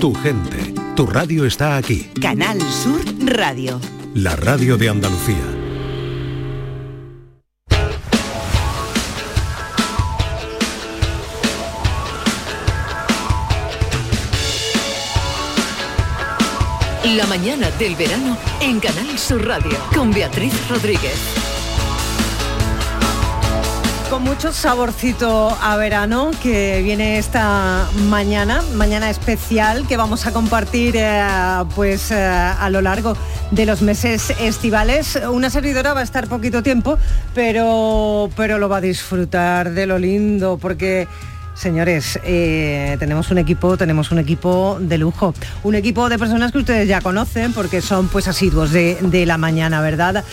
Tu gente, tu radio está aquí. Canal Sur Radio. La radio de Andalucía. La mañana del verano en Canal Sur Radio con Beatriz Rodríguez. Con mucho saborcito a verano que viene esta mañana, mañana especial que vamos a compartir eh, pues eh, a lo largo de los meses estivales. Una servidora va a estar poquito tiempo, pero, pero lo va a disfrutar de lo lindo porque Señores, eh, tenemos un equipo, tenemos un equipo de lujo, un equipo de personas que ustedes ya conocen porque son pues asiduos de, de la mañana, ¿verdad?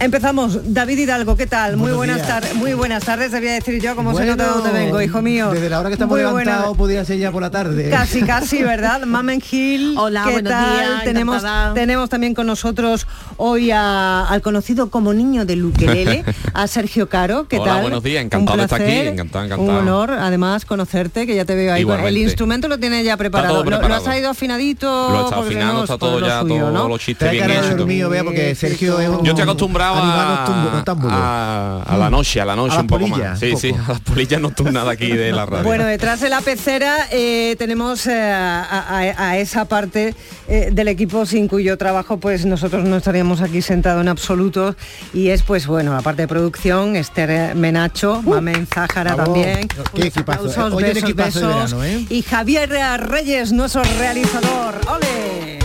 Empezamos. David Hidalgo, ¿qué tal? muy buenas tardes. Muy buenas tardes, debía decir yo, como se nota de dónde vengo, hijo mío. Desde la hora que estamos Muy levantados buena- podría ser ya por la tarde. Casi, casi, ¿verdad? Mamen Gil, Hola, ¿qué buenos tal? días, tenemos, encantada. tenemos también con nosotros hoy a- al conocido como niño de Luquelele, a Sergio Caro, ¿qué Hola, tal? buenos días, encantado Un de estar aquí, encantado, encantado. Un honor, además, conocerte, que ya te veo ahí. con- El Igualmente. instrumento lo tiene ya preparado. ¿Lo- ¿Lo, has preparado. traído afinadito? Lo afinando, no, está es todo lo ya, suyo, todos ¿no? los chistes bien hechos. y todo. dormido, vea, porque Sergio es un Yo estoy acostumbrado a, la noche, a la noche A un poco polillas, más. Sí, un sí, poco. a las polillas nocturnas de aquí de la radio. Bueno, detrás de la pecera eh, tenemos eh, a, a- a esa parte eh, del equipo sin cuyo trabajo pues nosotros no estaríamos aquí sentados en absoluto y es pues bueno la parte de producción, Esther Menacho, Mamen Zájara bravo. también. Qué equipazo, aplausos, besos, equipazo verano, ¿eh? Y Javier Reyes, nuestro realizador. ¡Ole!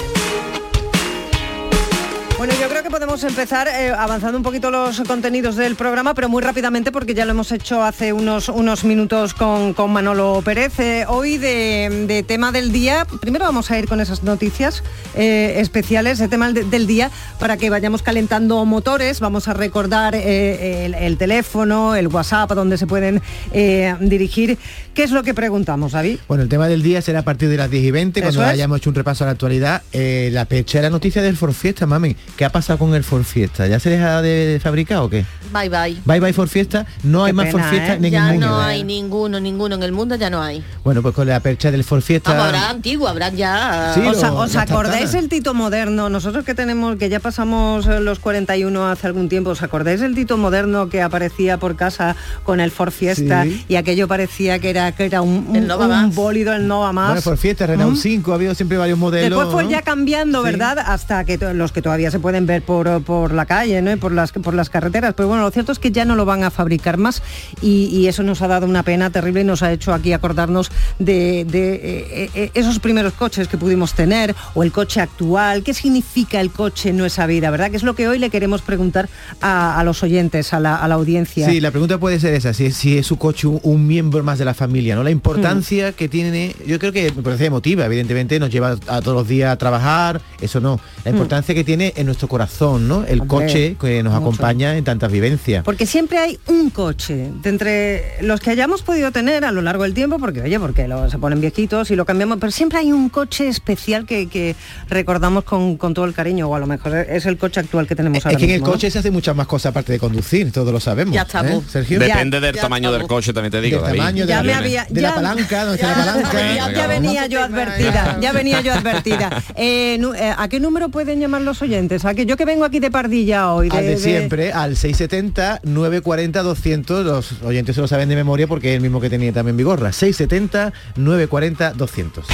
Bueno, yo creo que podemos empezar eh, avanzando un poquito los contenidos del programa, pero muy rápidamente porque ya lo hemos hecho hace unos, unos minutos con, con Manolo Pérez. Eh, hoy de, de tema del día, primero vamos a ir con esas noticias eh, especiales de tema de- del día para que vayamos calentando motores. Vamos a recordar el, el teléfono, el WhatsApp, a donde se pueden dirigir. ¿Qué es lo que preguntamos, David? Bueno, el tema del día será a partir de las 10 y 20, cuando es. hayamos hecho un repaso a la actualidad. La pechera noticia del For Fiesta, mami. ¿Qué ha pasado con el For Fiesta? ¿Ya se deja de fabricar o qué? Bye bye. Bye bye For Fiesta. No hay más For Fiesta ¿eh? ni Ya ninguno. no hay ninguno, ninguno en el mundo, ya no hay. Bueno, pues con la percha del For Fiesta. Vamos, habrá antiguo, habrán ya... Sí, ¿Os, lo- os las acordáis tartanas. el Tito moderno? Nosotros que tenemos, que ya pasamos eh, los 41 hace algún tiempo, ¿os acordáis el Tito moderno que aparecía por casa con el Ford Fiesta Sí. y aquello parecía que era, que era un, un, El Nova un Más. bólido, el Nova Más? Bueno, For Fiesta, Renault ¿Mm? 5, ha habido siempre varios modelos. Después fue ¿no? ya cambiando, Sí. ¿verdad? Hasta que los que todavía se pueden ver por, por la calle, ¿no? Y por las, por las carreteras. Pero bueno, lo cierto es que ya no lo van a fabricar más y, y eso nos ha dado una pena terrible y nos ha hecho aquí acordarnos de, de, eh, eh, esos primeros coches que pudimos tener o el coche actual. ¿Qué significa el coche en nuestra vida, verdad? Que es lo que hoy le queremos preguntar a, a los oyentes, a la, a la audiencia. Sí, la pregunta puede ser esa, si, es- si es su coche un, un miembro más de la familia, ¿no? La importancia Hmm. que tiene, yo creo que me parece emotiva, evidentemente nos lleva a todos los días a trabajar, eso no. La importancia que tiene en nuestro corazón, ¿no? El. Hombre, coche que nos mucho. acompaña en tantas vivencias. Porque siempre hay un coche de entre los que hayamos podido tener a lo largo del tiempo, porque oye, porque lo- se ponen viejitos y lo cambiamos, pero siempre hay un coche especial que, que recordamos con, con todo el cariño, o a lo mejor es el coche actual que tenemos ahora Es que en el coche se hace muchas más cosas aparte de conducir, todos lo sabemos. Ya está, ¿eh, bu. Sergio. Depende del ya tamaño del estamos. coche, también te digo, Del David. tamaño, de Ya la- me había- de ya- la palanca, donde está la Ya- palanca. Ya, venía yo advertida, ya venía yo advertida. Eh, eh, ¿A qué número pueden llamar los oyentes? ¿A que yo que vengo aquí de Pardilla hoy? Al de de- siempre, al 670 940 200, los oyentes se lo saben de memoria porque es el mismo que tenía también Vigorra. 670 940 200.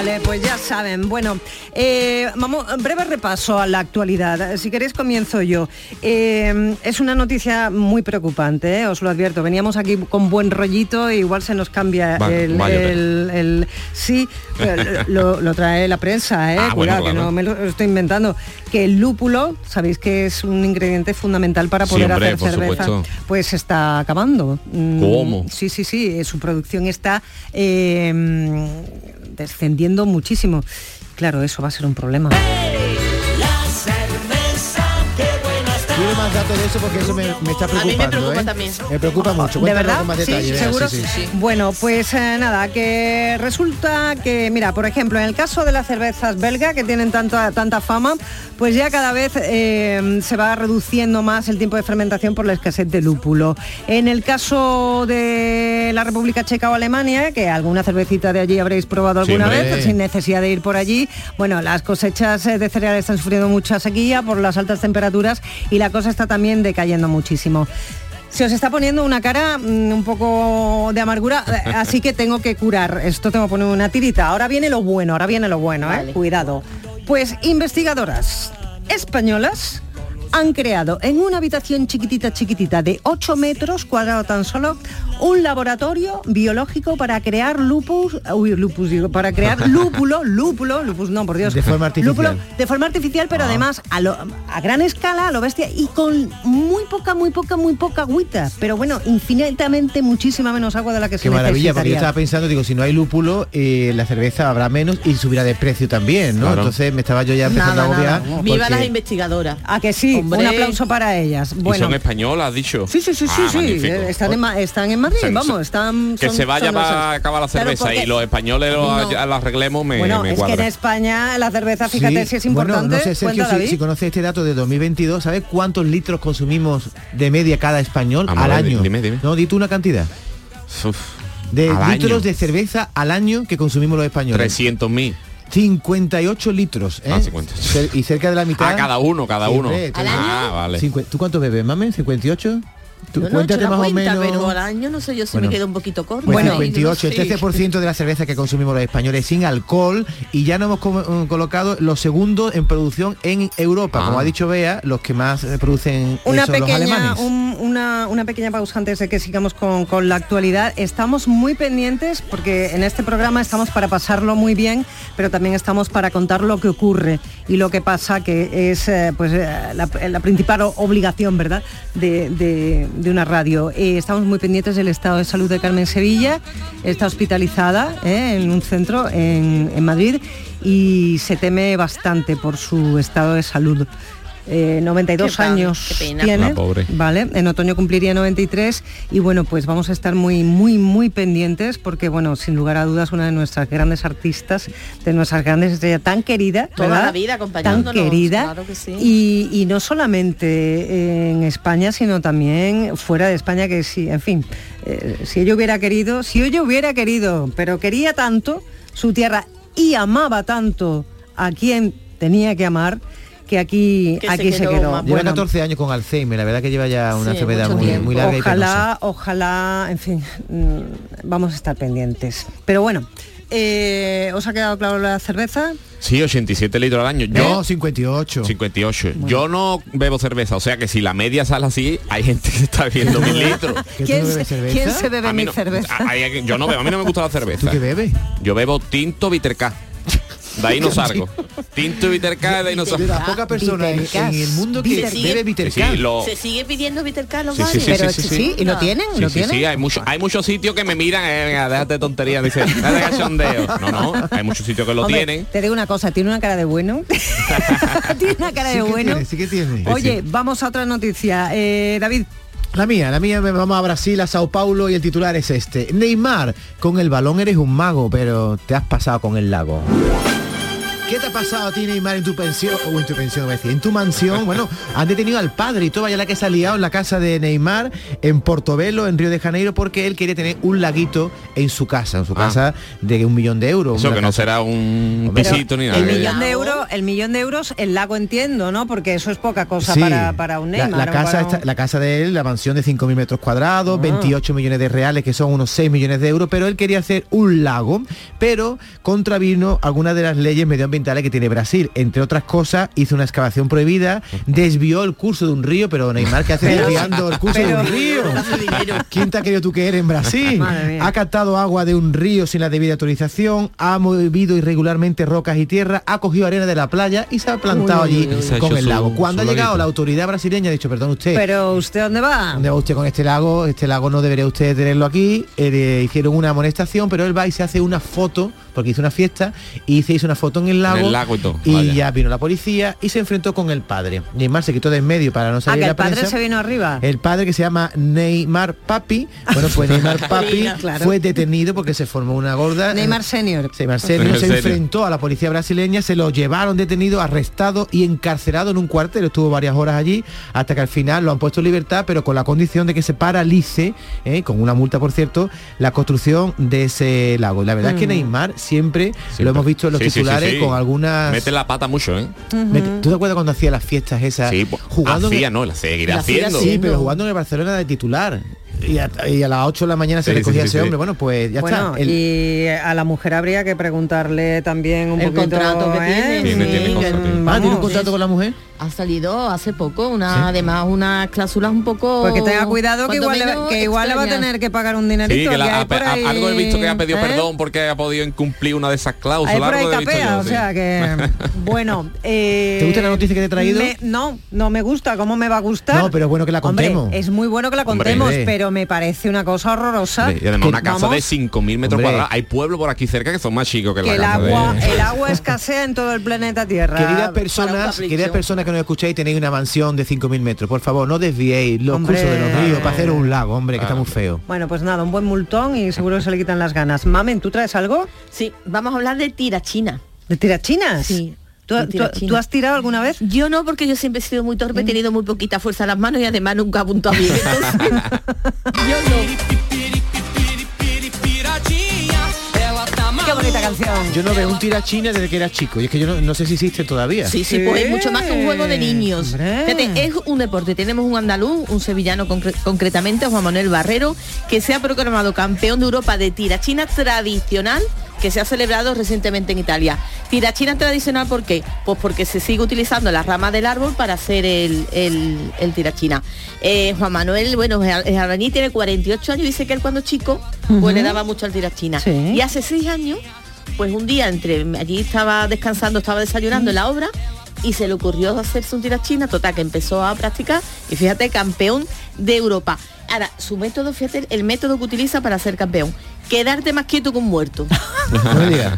Vale, pues ya saben. Bueno, eh, vamos, breve repaso a la actualidad. Si queréis comienzo yo. Eh, es una noticia muy preocupante, eh, os lo advierto. Veníamos aquí con buen rollito e igual se nos cambia Va- el, el- el- Sí, lo, lo trae la prensa. Ah, bueno, Cuidado, que claro. no me lo estoy inventando. Que el lúpulo, sabéis que es un ingrediente fundamental para poder hacer cerveza. supuesto. Pues se está acabando. Mm, ¿Cómo? Sí, sí, sí. Su producción está descendiendo muchísimo. Claro, eso va a ser un problema. ¿Quiere más datos de eso porque eso me, me está A mí me preocupando. preocupa ¿eh? también. Me preocupa mucho. ¿De verdad? con más Sí, detalle, Bea, seguro. sí, sí. Bueno, pues eh, nada, que resulta que, mira, por ejemplo, en el caso de las cervezas belga, que tienen tanta, tanta fama, pues ya cada vez eh, se va reduciendo más el tiempo de fermentación por la escasez de lúpulo. En el caso de la República Checa o Alemania, que alguna cervecita de allí habréis probado Sí, alguna vez, sin necesidad de ir por allí, bueno, las cosechas eh, de cereal están sufriendo mucha sequía por las altas temperaturas y la cosa está también decayendo muchísimo. Se os está poniendo una cara mm, un poco de amargura, eh, así que tengo que curar. Esto tengo que poner una tirita. Ahora viene lo bueno, ahora viene lo bueno, ¿eh? Cuidado. Pues investigadoras españolas han creado en una habitación chiquitita, chiquitita, de 8 metros cuadrados tan solo, un laboratorio biológico para crear lupus, uy, lupus digo, para crear lúpulo, lúpulo, lupus no, por Dios. De forma artificial. Lúpulo de forma artificial, pero además a, lo- a gran escala, a lo bestia, y con muy poca, muy poca, muy poca agüita. Pero bueno, infinitamente muchísima menos agua de la que se Qué maravilla, porque yo estaba pensando, digo, si no hay lúpulo, eh, la cerveza habrá menos y subirá de precio también, ¿no? Claro. Entonces me estaba yo ya empezando Nada, a agobiar. nada. Viva porque- las investigadoras. A que sí, Hombre. un aplauso para ellas. Y Bueno, son españolas, has dicho. Sí, sí, sí, sí, Ah, sí. magnífico. eh, Están en, están en Madrid, vamos, están. Que son- se vaya para acabar la cerveza porque- y los españoles lo, No. la arreglemos, me, bueno, me es que en. España la cerveza, fíjate si es importante. Bueno, no sé, Sergio, si, si conoce este dato de 2022, ¿sabes cuántos litros consumimos de media cada español Vamos al año? dime, dime. No, di tú una cantidad. Uf, De litros año. de cerveza al año que consumimos los españoles. 300.000. 58 litros, ¿eh? Ah, 58. Cer- Y cerca de la mitad. Ah, cada uno, cada Sí, uno. hombre, ¿Al Ah, vale. ¿Tú cuánto bebes, mamen? ¿58? Tú Yo no he cuéntate hecho la más o cuenta, menos. pero al año no sé yo si Bueno. me queda un poquito corto. Pues Bueno, 58, no sé. el 13% de la cerveza que consumimos los españoles sin alcohol y ya nos hemos eh, colocado los segundos en producción en Europa. Ah. Como ha dicho Bea, los que más eh, producen Una son los pequeña, alemanes. un- una, una pequeña pausa antes de que sigamos con, con la actualidad. Estamos muy pendientes porque en este programa estamos para pasarlo muy bien, pero también estamos para contar lo que ocurre y lo que pasa, que es eh, pues eh, la, la principal obligación, ¿verdad?, de, de- de una radio. Eh, estamos muy pendientes del estado de salud de Carmen Sevilla. Está hospitalizada eh, en un centro en, en Madrid y se teme bastante por su estado de salud. Eh, 92 Qué pena, años qué pena. tiene, pobre. ¿vale? En otoño cumpliría 93 y bueno, pues vamos a estar muy, muy, muy pendientes porque bueno, sin lugar a dudas, una de nuestras grandes artistas, de nuestras grandes estrellas, tan querida, Toda ¿verdad? la vida tan acompañándonos, querida claro que sí. y, y no solamente en España, sino también fuera de España, que sí, en fin, eh, si ella hubiera querido, si ella hubiera querido, pero quería tanto su tierra y amaba tanto a quien tenía que amar, que aquí, Que se aquí se quedó quedó. más- Lleva Bueno, 14 años con Alzheimer, la verdad que lleva ya una Sí, enfermedad muy, muy larga y penosa. ojalá, ojalá, en fin, mm, vamos a estar pendientes. Pero bueno, eh, ¿os ha quedado claro la cerveza? Sí, 87 litros al año. No, Yo 58. 58. Yo no bebo cerveza, o sea que si la media sale así, hay gente que se está bebiendo mil litros. ¿Que tú ¿Quién no se, quién se bebe mi no- cerveza? a- yo no bebo, a mí no me gusta la ¿Tú cerveza. qué bebes? Yo bebo tinto Viterca. De ahí no salgo. Tinto Viterca, de ahí no De salgo. las pocas personas en, en el mundo que Viter- bebe Viterca. sí, lo- Se sigue pidiendo Viter Carlos Sí, sí, sí, Pero sí, sí, sí, sí, y lo tienen, Sí, lo sí, tienen. sí, hay muchos hay muchos sitios que me miran, eh, venga, déjate de tonterías, dice, "Dale de cachondeo". No, no, hay muchos sitios que lo Hombre, tienen. Te digo una cosa, tiene una cara de bueno. tiene una cara Sí de bueno. tiene, sí que tiene. Oye, vamos a otra noticia. Eh, David, La mía, la mía, me- vamos a Brasil, a Sao Paulo y el titular es este. Neymar, con el balón eres un mago, pero te has pasado con el lago. ¿Qué te ha pasado a ti, Neymar, en tu pensión? O en tu pensión, voy a decir, en tu mansión. Bueno, han detenido al padre y todo, vaya la que se ha liado en la casa de Neymar, en Portobelo, en Río de Janeiro, porque él quería tener un laguito en su casa, en su Ah. casa de un millón de euros. Eso que no será un pisito ni nada. el millón de euros, el millón de euros, el lago entiendo, ¿no? Porque eso es poca cosa Sí. para, para un Neymar. La, casa para un- está- la casa de él, la mansión de 5.000 metros cuadrados, Ah. 28 millones de reales, que son unos 6 millones de euros, pero él quería hacer un lago, pero contravino algunas de las leyes medioambientales que tiene Brasil. Entre otras cosas, hizo una excavación prohibida, desvió el curso de un río, pero Neymar, ¿qué hace desviando el curso de un río? ¿Quién te ha querido tú que eres en Brasil? Ha captado agua de un río sin la debida autorización, ha movido irregularmente rocas y tierra, ha cogido arena de la playa y se ha plantado Uy, uy, allí uy, con el su- lago. Cuando ha llegado laguito. la autoridad brasileña ha dicho, perdón usted, Pero usted dónde va? ¿dónde va usted con este lago? Este lago no debería usted tenerlo aquí. Eh, hicieron una amonestación, pero él va y se hace una foto porque hizo una fiesta y se hizo una foto en el lago. el lago y todo, y vaya. ya vino la policía y se enfrentó con el padre. Neymar se quitó de en medio para no Ah, salir que la el padre prensa. se vino arriba. El padre que se llama Neymar Papi, bueno pues Neymar Papi Claro. fue detenido porque se formó una gorda. Neymar Senior. Neymar Senior En se serio. enfrentó a la policía brasileña, se lo llevaron detenido, arrestado y encarcelado en un cuartel. Estuvo varias horas allí hasta que al final lo han puesto en libertad, pero con la condición de que se paralice, eh, con una multa por cierto, la construcción de ese lago. La verdad es que Neymar siempre, lo hemos visto en los Sí, sí, sí, titulares sí. con algunas... Mete la pata mucho, ¿eh? ¿Tú te acuerdas cuando hacía las fiestas esas? Sí, pues, jugando en- no, la seguirá La haciendo. Sí, pero jugando en el Barcelona de titular. Y a, y a las 8 de la mañana se Sí, recogía sí, sí, ese sí. hombre. Bueno, pues ya Bueno, está. El- y a la mujer habría que preguntarle también un El poquito contrato que ¿eh? tiene. Tiene- Sí, tiene que, contrato. Ah, ¿tiene un contrato con la mujer? Ha salido hace poco, una además unas cláusulas un poco... Pues que tenga cuidado que igual, le, menos que igual le va a tener que pagar un dinerito. Sí, que la- que hay ha- por ha- ahí, algo he visto que ha pedido ¿eh? perdón porque ha podido incumplir una de esas cláusulas. Hay por ahí algo he visto capea, yo, o sí. sea que bueno. eh, ¿Te gusta la noticia que te he traído? me- no, no me gusta. ¿Cómo me va a gustar? No, pero es bueno que la Hombre, contemos. es muy bueno que la contemos, Hombre. pero me parece una cosa horrorosa. Hombre, Y además una casa vamos, de 5.000 metros Hombre. cuadrados. Hay pueblos por aquí cerca que son más chicos que, que la el casa agua, de... el agua escasea en todo el planeta Tierra. Queridas personas, queridas personas que nos escucháis, tenéis una mansión de 5.000 metros. Por favor, no desviéis los Hombre. cursos de los ríos para hacer un lago, hombre, que está muy feo. Bueno, pues nada, un buen multón y seguro que se le quitan las ganas. Mamen, ¿tú traes algo? Sí, vamos a hablar de tirachina. ¿De tirachinas? Sí, ¿Tú, tú- tirachinas. tú has tirado alguna vez? Yo no, porque yo siempre he sido muy torpe, he tenido muy poquita fuerza en las manos y además nunca apunto a bien. Entonces, yo no. Canción. Yo no veo un tirachina desde que era chico. Y es que yo no, no sé si existe todavía. Sí, sí, pues es mucho más que un juego de niños. Fíjate, es un deporte. Tenemos un andaluz, un sevillano concre- concretamente, Juan Manuel Barrero, que se ha proclamado campeón de Europa de tirachina tradicional que se ha celebrado recientemente en Italia. Tirachina tradicional, ¿por qué? Pues porque se sigue utilizando las ramas del árbol para hacer el, el, el tirachina. Eh, Juan Manuel, bueno, es tiene 48 años, dice que él cuando chico, pues le daba mucho al tirachina. Sí. Y hace seis años pues un día entre allí estaba descansando, estaba desayunando en la obra y se le ocurrió hacerse un tirachina, total que empezó a practicar y fíjate, campeón de Europa. Ahora, su método, fíjate, el método que utiliza para ser campeón, quedarte más quieto que un muerto.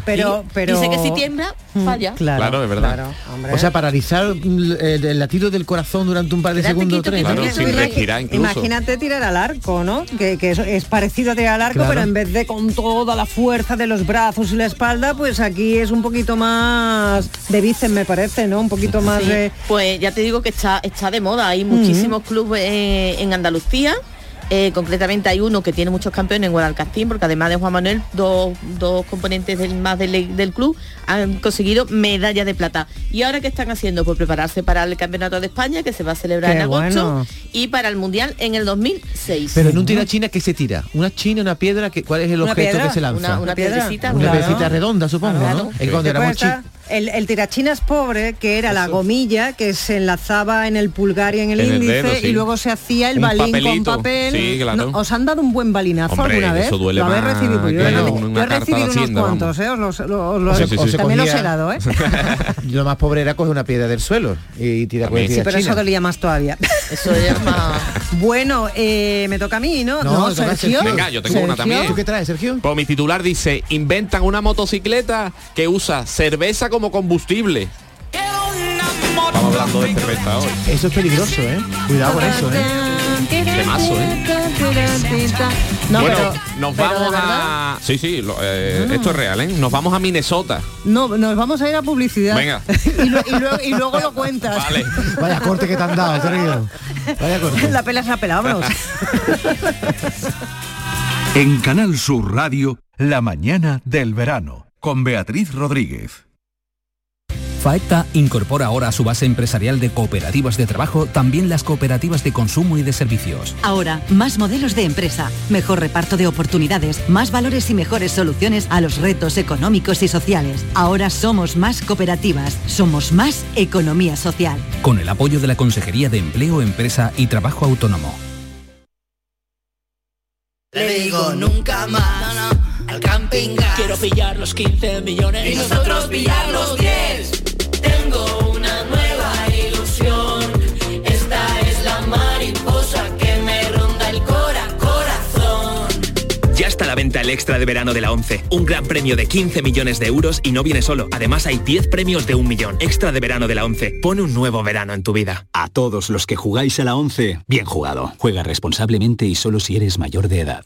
Pero, pero... Dice que si tiembla, falla. Claro, Claro, es verdad. claro. O sea, paralizar mm, el, el latido del corazón durante un par de segundos o quieto, tres. quieto, ¿no? Claro, quieto, sin imagi- respirar incluso. Imagínate tirar al arco, ¿no? Que, que es, es parecido a tirar al arco, Claro. pero en vez de con toda la fuerza de los brazos y la espalda, pues aquí es un poquito más de bíceps, me parece, ¿no? Un poquito más Sí, de... Pues ya te digo que está, está de moda. Hay muchísimos clubes eh, en Andalucía. Eh, concretamente hay uno que tiene muchos campeones en Guadalcastín, porque además de Juan Manuel, dos, dos componentes del, más del, del club han conseguido medalla de plata. ¿Y ahora qué están haciendo? Pues prepararse para el Campeonato de España, que se va a celebrar Qué en agosto, bueno. y para el Mundial en el 2006. Pero en un tirachina, ¿qué se tira? ¿Una china, una piedra? ¿Qué- ¿Cuál es el ¿Una objeto piedra? que se lanza? una, piedrecita. Una Claro. piedrecita redonda, supongo, Claro. ¿no? Es que cuando éramos. El, el tirachinas pobre, que era la gomilla que se enlazaba en el pulgar y en el En el índice dedo, sí. y luego se hacía el Un balín papelito. con papel. Sí, claro. No, ¿Os han dado un buen balinazo Hombre, alguna vez? eso duele ¿Lo habéis más recibido? Yo, he- yo recibido unos Hacienda, cuantos, ¿eh? Os los, los- los- Sí, sí, sí, sí. también los he dado, ¿eh? Lo más pobre era coger una piedra del suelo y tirar con el. Sí, pero eso dolía más todavía. Eso es más... bueno, eh, me toca a mí, ¿no? No, Sergio. Venga, yo tengo una también. ¿Tú qué traes, Sergio? Pues mi titular dice, inventan una motocicleta que usa cerveza como combustible. Estamos hablando de cerveza hoy. Eso es peligroso, ¿eh? Cuidado con eso, ¿eh? Temazo, ¿eh? No, bueno, pero, nos pero de vamos a... Sí, sí, lo- eh, esto es real, ¿eh? Nos vamos a Minnesota. No, nos vamos a ir a publicidad. Venga. y, lo- y luego, y luego lo cuentas. Vale. Vaya corte que te han dado, Sergio. Vaya corte. La pela se ha pelado, vámonos. En Canal Sur Radio, la mañana del verano, con Beatriz Rodríguez. FAECTA incorpora ahora a su base empresarial de cooperativas de trabajo también las cooperativas de consumo y de servicios. Ahora, más modelos de empresa, mejor reparto de oportunidades, más valores y mejores soluciones a los retos económicos y sociales. Ahora somos más cooperativas, somos más economía social. Con el apoyo de la Consejería de Empleo, Empresa y Trabajo Autónomo. Le digo nunca más al camping gas. Quiero pillar los 15 millones y nosotros pillar los 10. Tengo una nueva ilusión. Esta es la mariposa que me ronda el cora corazón. Ya está a la venta el extra de verano de la 11. Un gran premio de 15 millones de euros y no viene solo. Además hay 10 premios de un millón. Extra de verano de la 11. Pone un nuevo verano en tu vida. A todos los que jugáis a la 11, bien jugado. Juega responsablemente y solo si eres mayor de edad.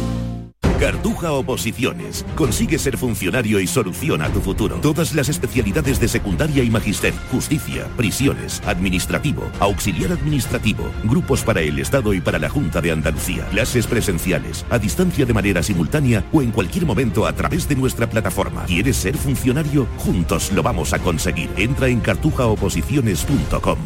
Cartuja Oposiciones. Consigue ser funcionario y soluciona tu futuro. Todas las especialidades de secundaria y magister, justicia, prisiones, administrativo, auxiliar administrativo, grupos para el Estado y para la Junta de Andalucía, clases presenciales, a distancia de manera simultánea o en cualquier momento a través de nuestra plataforma. ¿Quieres ser funcionario? Juntos lo vamos a conseguir. Entra en cartujaoposiciones.com.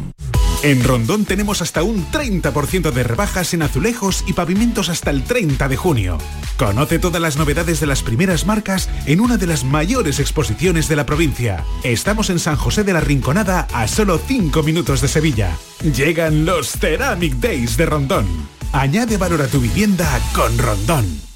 En Rondón tenemos hasta un 30% de rebajas en azulejos y pavimentos hasta el 30 de junio. Conoce todas las novedades de las primeras marcas en una de las mayores exposiciones de la provincia. Estamos en San José de la Rinconada a solo 5 minutos de Sevilla. Llegan los Ceramic Days de Rondón. Añade valor a tu vivienda con Rondón.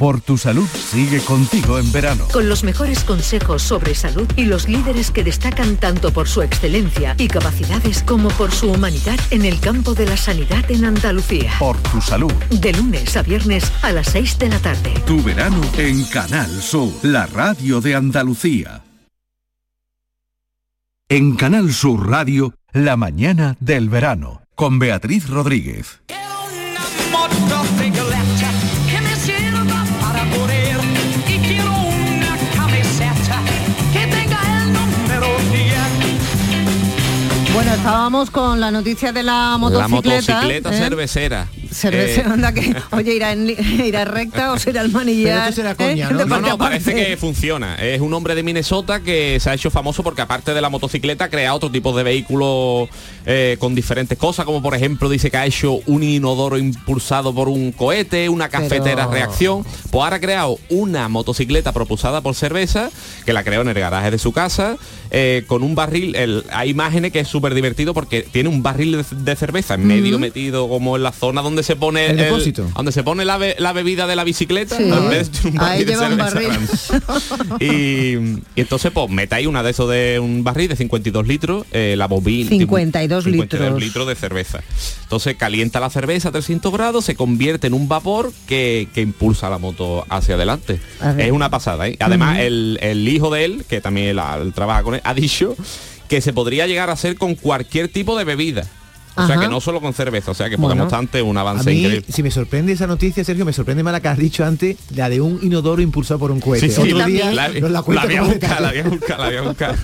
Por tu salud sigue contigo en verano. Con los mejores consejos sobre salud y los líderes que destacan tanto por su excelencia y capacidades como por su humanidad en el campo de la sanidad en Andalucía. Por tu salud. De lunes a viernes a las 6 de la tarde. Tu verano en Canal Sur, la radio de Andalucía. En Canal Sur Radio, la mañana del verano, con Beatriz Rodríguez. Bueno, estábamos con la noticia de la motocicleta. La motocicleta ¿eh? cervecera. Cerveza, Eh, anda que, oye, irá, en, irá recta o será el manillar. Pero ¿eh? De No, no, parece que funciona. Es un hombre de Minnesota que se ha hecho famoso porque aparte de la motocicleta crea otro tipo de vehículos eh, con diferentes cosas, como por ejemplo dice que ha hecho un inodoro impulsado por un cohete, una cafetera Pero- reacción. Pues ahora ha creado una motocicleta propulsada por cerveza, que la creó en el garaje de su casa, eh, con un barril. el- hay imágenes que es súper divertido porque tiene un barril de, de cerveza en medio metido como en la zona donde se pone El depósito. donde se pone la, be- la bebida de la bicicleta Sí. en vez de un Ahí barril de un cerveza barril. y, y entonces pues metáis una de esos de un barril de 52 litros eh, la bobina 52 litros. litros de cerveza entonces calienta la cerveza a 300 grados se convierte en un vapor que, que impulsa la moto hacia adelante es una pasada ¿eh? además el, el hijo de él que también la- él trabaja con él ha dicho que se podría llegar a hacer con cualquier tipo de bebida o sea que no solo con cerveza o sea que Bueno. podemos ante un A avance mí, increíble si me sorprende esa noticia, Sergio, me sorprende más la que has dicho antes, la de un inodoro impulsado por un cohete. Sí, sí, Otro la- día la- nos la la cuenta voy a buscar, la voy a buscar, la voy a buscar.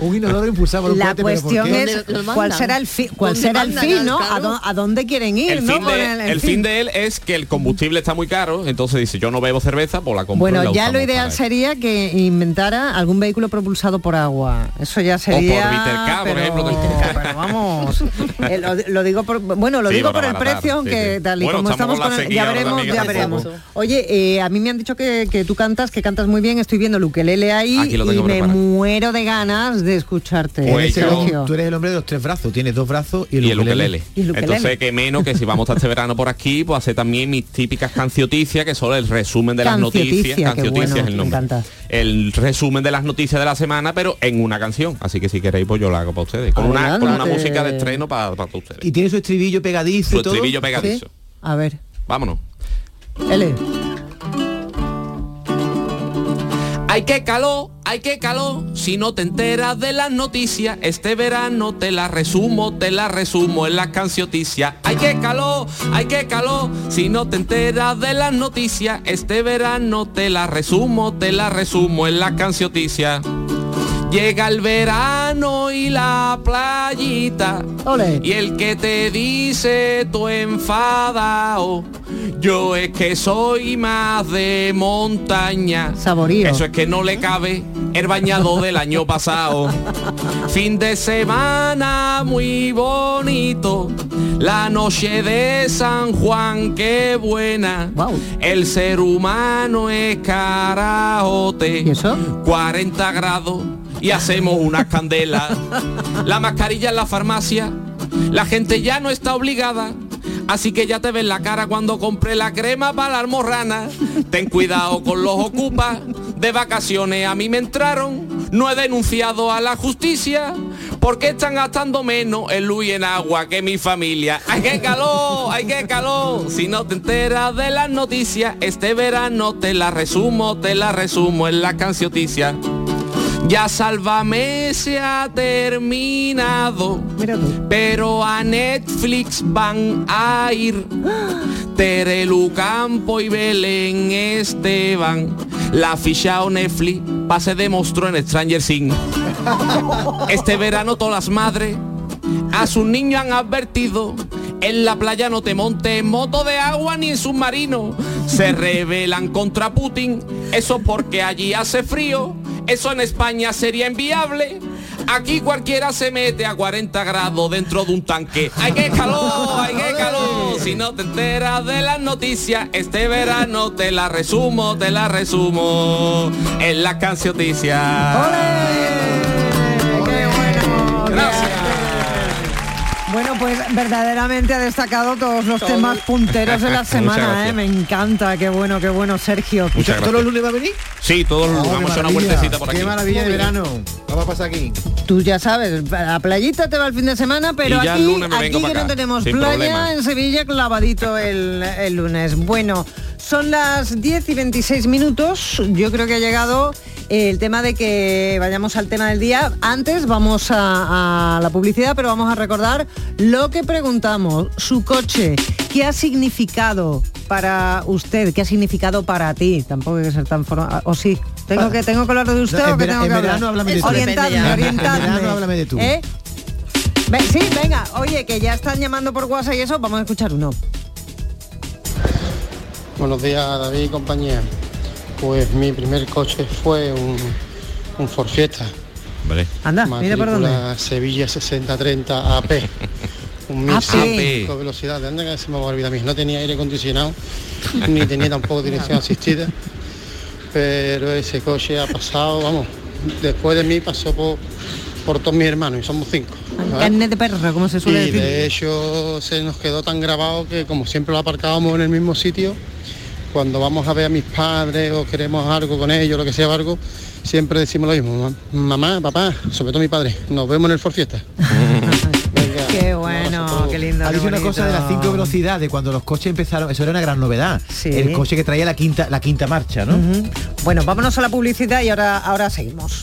un inodoro impulsado por un La cohete. ¿por cuestión es cuál será el fin, cuál ¿Dónde será el fin, ¿no? ¿A, dó- a dónde quieren ir, el, no? fin de, el- el en fin fin. de él es que el combustible está muy caro, entonces dice, yo no bebo cerveza, pues la compro y Bueno, la ya lo ideal sería que inventara algún vehículo propulsado por agua. Eso ya sería. Viterca, por pero- ejemplo, que- pero vamos. eh, lo, lo digo por bueno, lo Sí, digo por el precio, sí, que sí. tal y Bueno, como estamos con el- ya veremos, ya veremos. Oye, eh, a mí me han dicho que, que tú cantas, que cantas muy bien. Estoy viendo el ukelele ahí y me muero de ganas de escucharte. Hom- Sergio. tú eres el hombre de los tres brazos, tienes dos brazos y el, y el ukelele. Y el ukelele. Entonces, que menos que si vamos a este verano por aquí, pues hacer también mis típicas cancioticias, que son el resumen de las noticias. qué Cancioticia bueno, es el me nombre. encanta. El resumen de las noticias de la semana, pero en una canción. Así que si queréis, pues yo lo hago para ustedes. Con, una, con una música de estreno para, para ustedes. Y tiene su estribillo pegadizo Su y todo. estribillo pegadizo. A ver, Vámonos. L. Ay, qué calor, ay, qué calor. Si no te enteras de las noticias, este verano te las resumo, te las resumo en las cancioticias. Ay, qué calor, ay, qué calor. Si no te enteras de las noticias, este verano te las resumo, te las resumo en las cancioticias. Llega el verano y la playita. Y el que te dice tu enfadao. Yo es que soy más de montaña. Saborío. Eso es que no le cabe el bañado del año pasado. Fin de semana muy bonito, la noche de San Juan, qué buena. El ser humano es carajote. 40 grados y hacemos unas candelas. La mascarilla en la farmacia, la gente ya no está obligada. Así que ya te ves la cara cuando compré la crema para la almorrana. Ten cuidado con los ocupas. De vacaciones a mí me entraron. No he denunciado a la justicia. Porque están gastando menos en luz en agua que mi familia. ¡Ay, qué calor! ¡Ay, qué calor! Si no te enteras de las noticias, este verano te la resumo, te la resumo en la cancioticias. Ya Sálvame se ha terminado, pero a Netflix van a ir Terelu Campo y Belén Esteban. La ficha o Netflix pase demostró en Stranger Things. Este verano todas las madres a sus niños han advertido en la playa no te montes en moto de agua ni en submarino. Se rebelan contra Putin, eso porque allí hace frío eso en España sería inviable. Aquí cualquiera se mete a 40 grados dentro de un tanque. ¡Ay, qué calor! ¡Ay, qué calor! Si no te enteras de las noticias, este verano te la resumo, te la resumo en la cancioticias. Gracias. Bueno, pues verdaderamente ha destacado todos los temas punteros de la semana, ¿eh? Me encanta, qué bueno, qué bueno, Sergio. ¿Todos los lunes va a venir? Sí, todos los lunes. Vamos a una vueltecita por aquí. Qué maravilla de verano. Vamos a pasar aquí. Tú ya sabes, la playita te va el fin de semana, pero aquí, aquí que no tenemos sin playa problema. en Sevilla clavadito el, el lunes. Bueno, son las 10 y 26 minutos. Yo creo que ha llegado el tema de que vayamos al tema del día. Antes vamos a, a la publicidad, pero vamos a recordar lo que preguntamos. Su coche, ¿qué ha significado para usted? ¿Qué ha significado para ti? Tampoco hay que ser tan formal. ¿O sí? ¿Tengo que, tengo que hablar de usted No, o que vera- tengo en que hablar? verano háblame de tú. Orientadme, orientadme. En verano háblame de tú. ¿Eh? Sí, venga, oye, que ya están llamando por WhatsApp y eso, vamos a escuchar uno. Buenos días, David y compañía. Pues mi primer coche fue un, un Ford Fiesta. Anda, mira por dónde. Sevilla 6030 AP. Un AP. 1500 velocidades. Anda que se me va a olvidar a mí. No tenía aire acondicionado, ni tenía tampoco dirección asistida. Pero ese coche ha pasado, vamos, después de mí pasó por, por todos mis hermanos y somos cinco. Carne de perro, como se suele Y decir. de hecho se nos quedó tan grabado que como siempre lo aparcábamos en el mismo sitio, cuando vamos a ver a mis padres o queremos algo con ellos, lo que sea algo, siempre decimos lo mismo, "Ma- mamá, papá, sobre todo mi padre, nos vemos en el For Fiesta. Qué bueno, qué lindo. Ha dicho una cosa de las cinco velocidades, cuando los coches empezaron, eso era una gran novedad. Sí. El coche que traía la quinta, la quinta marcha, ¿no? Bueno, vámonos a la publicidad y ahora, ahora seguimos.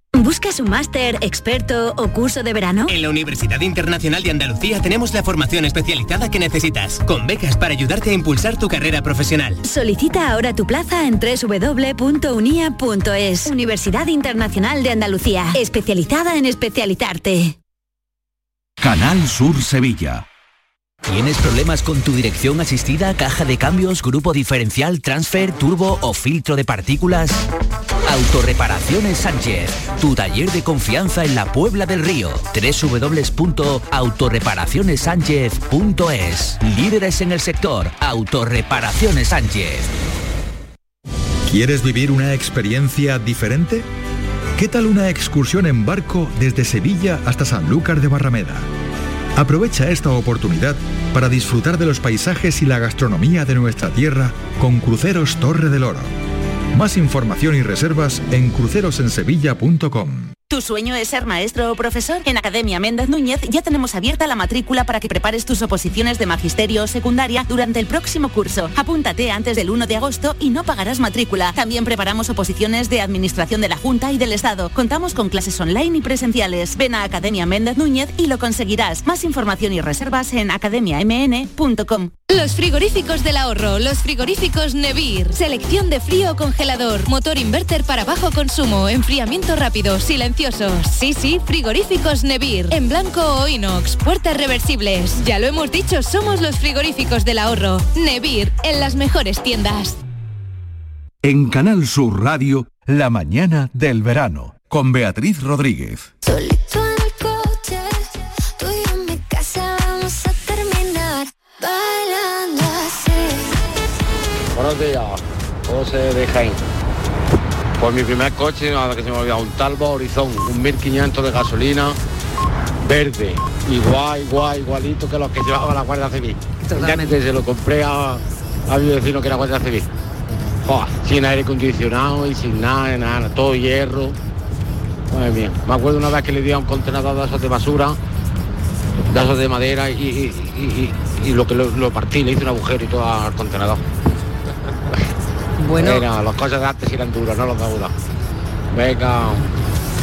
¿Buscas un máster, experto o curso de verano? En la Universidad Internacional de Andalucía tenemos la formación especializada que necesitas, con becas para ayudarte a impulsar tu carrera profesional. Solicita ahora tu plaza en www.unia.es. Universidad Internacional de Andalucía, especializada en especializarte. Canal Sur Sevilla. ¿Tienes problemas con tu dirección asistida, caja de cambios, grupo diferencial, transfer, turbo o filtro de partículas? Autorreparaciones Sánchez, tu taller de confianza en la Puebla del Río. www.autorreparacionessánchez.es. Líderes en el sector, Autorreparaciones Sánchez. ¿Quieres vivir una experiencia diferente? ¿Qué tal una excursión en barco desde Sevilla hasta Sanlúcar de Barrameda? Aprovecha esta oportunidad para disfrutar de los paisajes y la gastronomía de nuestra tierra con Cruceros Torre del Oro. Más información y reservas en crucerosensevilla.com. Tu ¿Tu sueño es ser maestro o profesor? En Academia Méndez Núñez ya tenemos abierta la matrícula para que prepares tus oposiciones de magisterio o secundaria durante el próximo curso. Apúntate antes del 1 de agosto y no pagarás matrícula. También preparamos oposiciones de Administración de la Junta y del Estado. Contamos con clases online y presenciales. Ven a Academia Méndez Núñez y lo conseguirás. Más información y reservas en academiamn.com. Los frigoríficos del ahorro, los frigoríficos Nevir. Selección de frío o congelador, motor inverter para bajo consumo, enfriamiento rápido, silenciosos. Sí, sí, frigoríficos Nevir. En blanco o inox, puertas reversibles. Ya lo hemos dicho, somos los frigoríficos del ahorro. Nevir, en las mejores tiendas. En Canal Sur Radio, la mañana del verano, con Beatriz Rodríguez. Solito Buenos días, José de Jaén. Por mi primer coche, nada que se me olvidó, un Talbot Horizon, un 1500 de gasolina, verde, igual, igual, igualito que los que llevaba la Guardia Civil. Totalmente. Se lo compré a, a mi vecino que era Guardia Civil. Joder, sin aire acondicionado y sin nada, nada, todo hierro. Muy bien. Me acuerdo una vez que le di a un contenedor de esos de basura, de esos de madera y, y- y- y- y lo que lo, lo partí, le hice un agujero y todo al contenedor. Bueno. Era, las cosas de antes eran duras, no los de ahora. Venga.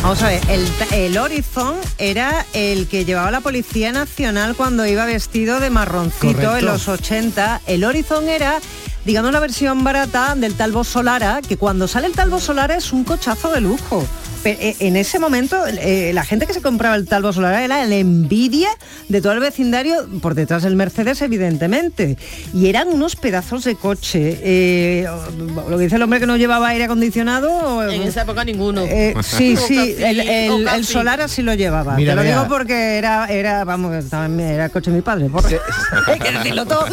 Vamos a ver, el, el Horizon era el que llevaba la Policía Nacional cuando iba vestido de marroncito Correcto. en los 80. El Horizon era, digamos, la versión barata del Talbot Solara, que cuando sale el Talbot Solara es un cochazo de lujo. Eh, En ese momento, eh, la gente que se compraba el Talbot Solara era la envidia de todo el vecindario, por detrás del Mercedes, evidentemente. Y eran unos pedazos de coche. Eh, lo que dice el hombre que no llevaba aire acondicionado. En esa época ninguno. Eh, sí, sí, casi, el, el, el Solar así lo llevaba. Mira, Te lo vea. digo porque era, era vamos, era el coche de mi padre. Porque, hay que decirlo todo.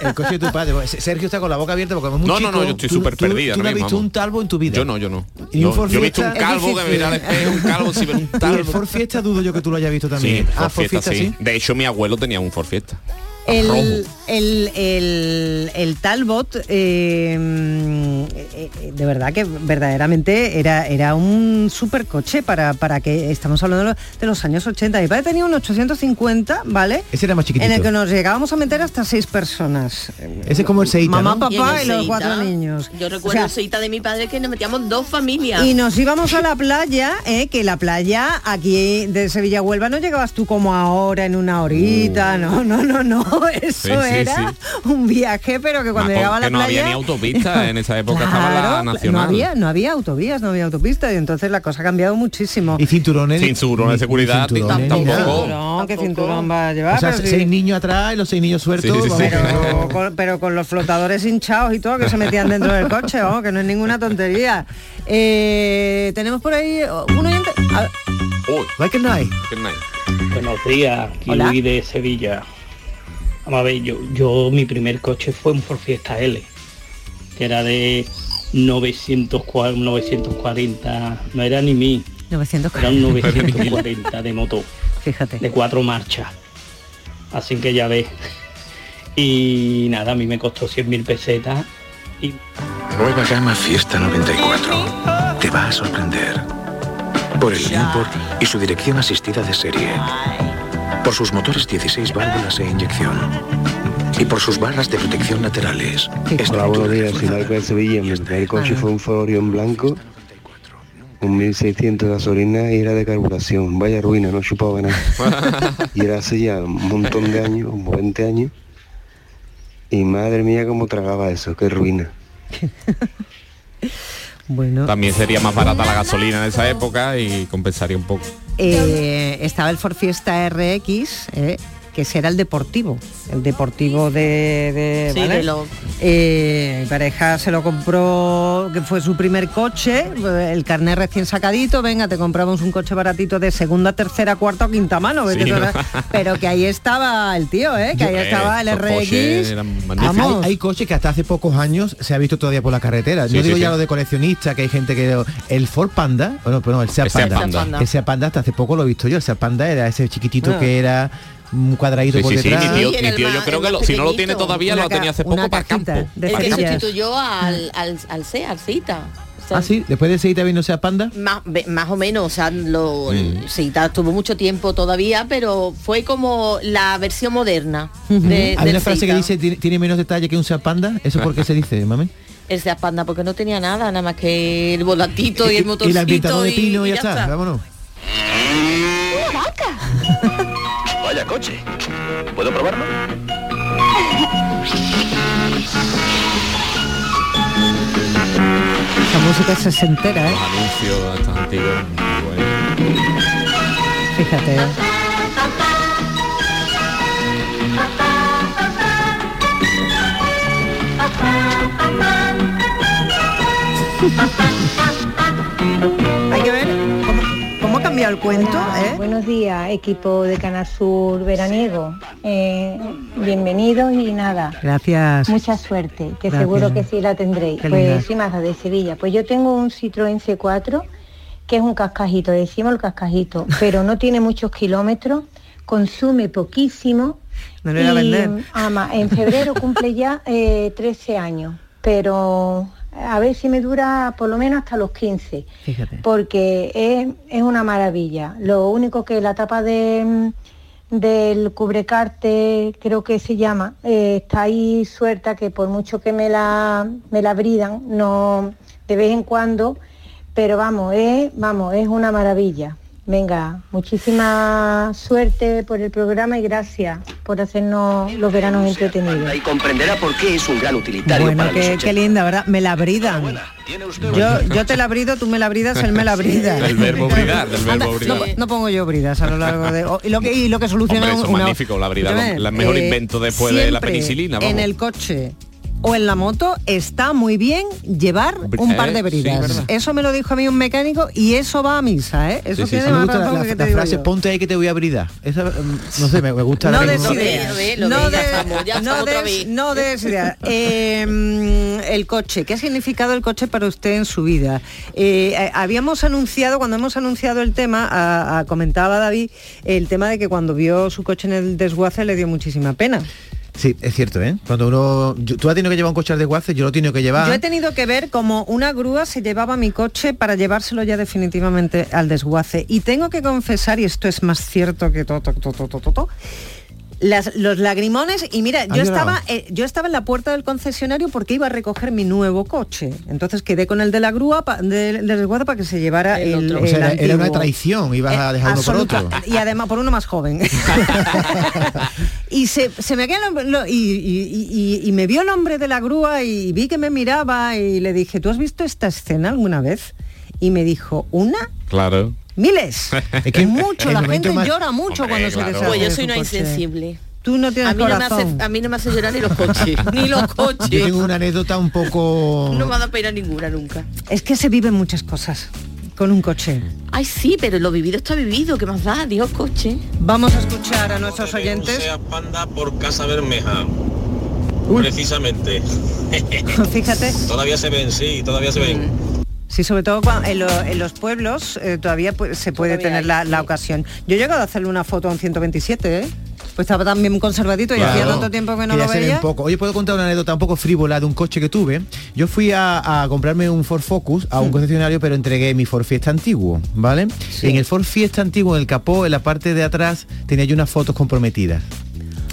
El coche de tu padre. Sergio está con la boca abierta porque es muy No, no, chico, no, yo estoy súper tú- perdida Tú no has visto vamos. un talbo en tu vida. Yo no, yo no. Yo- yo he visto un calvo me mira al espejo, un calvo si ve un Y el talbo. Ford Fiesta dudo yo que tú lo hayas visto también. Ah, Ford Fiesta, Fiesta, sí. sí. De hecho, mi abuelo tenía un Ford Fiesta. El, el, el- el Talbot, eh, eh, eh, de verdad que verdaderamente era, era un supercoche para, para que estamos hablando de los, de los años 80. Mi padre tenía un 850, ¿vale? Ese era más chiquitito. En el que nos llegábamos a meter hasta seis personas. Ese es como el Seita, Mamá, ¿no? papá y, los cuatro niños. Yo recuerdo O sea, el Seita de mi padre que nos metíamos dos familias. Y nos íbamos a la playa, eh, que la playa aquí de Sevilla a Huelva no llegabas tú como ahora en una horita, no, no, no, no, eso Uh. Sí, sí, era un viaje, pero que cuando Más llegaba a la que no playa... había ni autopista en esa época estaba Claro, la nacional. No había, no había autovías, no había autopista y entonces la cosa ha cambiado muchísimo. Y cinturones. Cinturón de seguridad, cinturones, tampoco. No, ¿qué cinturón va a llevar? O sea, sí. seis niños atrás y los seis niños sueltos. Sí, sí, sí. pero, con, pero con los flotadores hinchados y todo que se metían dentro del coche, vamos, que no es ninguna tontería. Eh, tenemos por ahí un oyente. Michael Knight. Buenos días. Luis de Sevilla. Vamos a ver, yo, yo mi primer coche fue un Ford Fiesta L, que era de 940, 940, no era ni mí, 940. era un 940 de motor, Fíjate. de cuatro marchas. Así que ya ves. Y nada, a mí me costó 100.000 pesetas y Nueva gama Fiesta 94. Te va a sorprender. Por el import y su dirección asistida de serie. Por sus motores 16 válvulas e inyección. Y por sus barras de protección laterales. Hola, buenos días, soy Marco de Sevilla. Mi primer coche fue un Ford Orion blanco, un 1600 de gasolina y era de carburación. Vaya ruina, no chupaba nada. Y era hace ya un montón de años, como 20 años. Y madre mía, cómo tragaba eso, qué ruina. Bueno, También sería más barata la gasolina en esa época y compensaría un poco. Eh, estaba el Ford Fiesta RX, eh, que ese era el deportivo, el deportivo de... de, Sí, ¿vale? de lo- Eh, mi pareja se lo compró, que fue su primer coche, el carnet recién sacadito, venga, te compramos un coche baratito de segunda, tercera, cuarta o quinta mano, pero que ahí estaba el tío, ¿eh? que ahí estaba el RX. Hay, hay coches que hasta hace pocos años se ha visto todavía por la carretera. Sí, no sí, digo sí. ya lo de coleccionista, que hay gente que... El Ford Panda, bueno, pero no, el Seat Panda. Panda. El Seat Panda hasta hace poco lo he visto yo. El Seat Panda era ese chiquitito que era un cuadradito Sí, por sí, sí, detrás. mi tío, Sí, mi el tío yo creo que lo- si no lo tiene todavía lo Una tenía hace una poco para campo. de El Para que campo. sustituyó al, al, al C, al Cita. Ah, sí, después de seguir viendo sea panda. Más, más o menos, o sea, lo, Mm. sí, ta- tuvo mucho tiempo todavía, pero fue como la versión moderna de, Hay del una frase que Seita. dice "Tiene- tiene menos detalle que un Seat Panda. ¿Eso por qué se dice, mami? El Seat Panda, porque no tenía nada, nada más que el volantito y el motorcito. y el ambientador de pino y, y ya está. Vámonos. Vaya coche. ¿Puedo probarlo? Esta música se sesentera, ¿eh? Anuncio. Fíjate. cambiado el cuento, ¿eh? Buenos días, equipo de Canal Sur veraniego. Eh, bienvenidos y nada. Gracias. Mucha suerte, que Gracias. seguro que sí la tendréis. Qué pues soy Maza de Sevilla. Pues yo tengo un Citroën C4 que es un cascajito, decimos el cascajito, pero no tiene muchos kilómetros, consume poquísimo. Me lo iba a y, vender. ama, en febrero cumple ya eh, 13 años, pero a ver si me dura por lo menos hasta los 15 Fíjate. porque es, es una maravilla. Lo único que la tapa de, del cubrecarte, creo que se llama, eh, está ahí suelta que por mucho que me la, me la bridan, no, de vez en cuando, pero vamos, es, vamos, es una maravilla. Venga, muchísima suerte por el programa y gracias por hacernos los veranos entretenidos. Y comprenderá por qué es un gran utilitario Bueno, para qué, 80. qué linda, ¿verdad? Me la bridan. Yo, yo te la brido, tú me la bridas, él me la brida. Del verbo bridar, del verbo No, bridar. no pongo yo bridas a lo largo de... o- y, lo que, y lo que soluciona Hombre, eso es una- magnífico, la brida, el mejor eh, invento después de la penicilina, vamos. En el coche o en la moto está muy bien llevar un par de Eh, sí, bridas. eso me lo dijo a mí un mecánico y eso va a misa, ¿eh? Eso Sí, sí, tiene sí. Más la, la- que te la digo frase yo. ponte ahí que te voy a bridar. Esa, mm, no sé, me, me gusta. No la des no des- ideas. Eh, el coche, ¿qué ha significado el coche para usted en su vida? Eh, eh, habíamos anunciado, cuando hemos anunciado el tema, a- a- comentaba David, el tema de que cuando vio su coche en el desguace le dio muchísima pena. Sí, es cierto, ¿eh? Cuando uno... tú has tenido que llevar un coche al desguace, yo lo he tenido que llevar. Yo he tenido que ver como una grúa se llevaba mi coche para llevárselo ya definitivamente al desguace. Y tengo que confesar, y esto es más cierto que todo, todo, todo, todo, todo, las- los lagrimones y mira yo estaba eh, yo estaba en la puerta del concesionario porque iba a recoger mi nuevo coche entonces quedé con el de la grúa pa- del del desguace para que se llevara el, o sea, el era, era una traición, ibas a dejar uno por otro. y además por uno más joven y se, se me quedó y, y- y- y me vio el hombre de la grúa y vi que me miraba y le dije ¿tú has visto esta escena alguna vez? y me dijo ¿una? Claro. Miles Es que mucho la gente más- llora mucho Hombre, cuando se deshace Pues yo soy una insensible. tú no tienes A mí no, me hace, a mí no me hace llorar ni los coches, ni los Yo coches. tengo una anécdota un poco... No me ha dado pena ninguna nunca. es que se viven muchas cosas con un coche Ay, sí, pero lo vivido está vivido, ¿qué más da? Dios, coche. vamos a escuchar a nuestros oyentes Sea Panda por Casa Bermeja. Precisamente. fíjate Todavía se ven, sí, todavía se ven. Sí, sobre todo en, lo- en los pueblos eh, todavía se puede Todavía tener hay, la, la ocasión. Yo he llegado a hacerle una foto a un 127, ¿eh? Pues estaba tan bien conservadito y hacía tanto tiempo que no lo veía. poco. Oye, ¿puedo contar una anécdota un poco frívola de un coche que tuve? Yo fui a, a comprarme un Ford Focus a un concesionario, pero entregué mi Ford Fiesta antiguo, ¿vale? En el Ford Fiesta antiguo, en el capó, en la parte de atrás, tenía yo unas fotos comprometidas.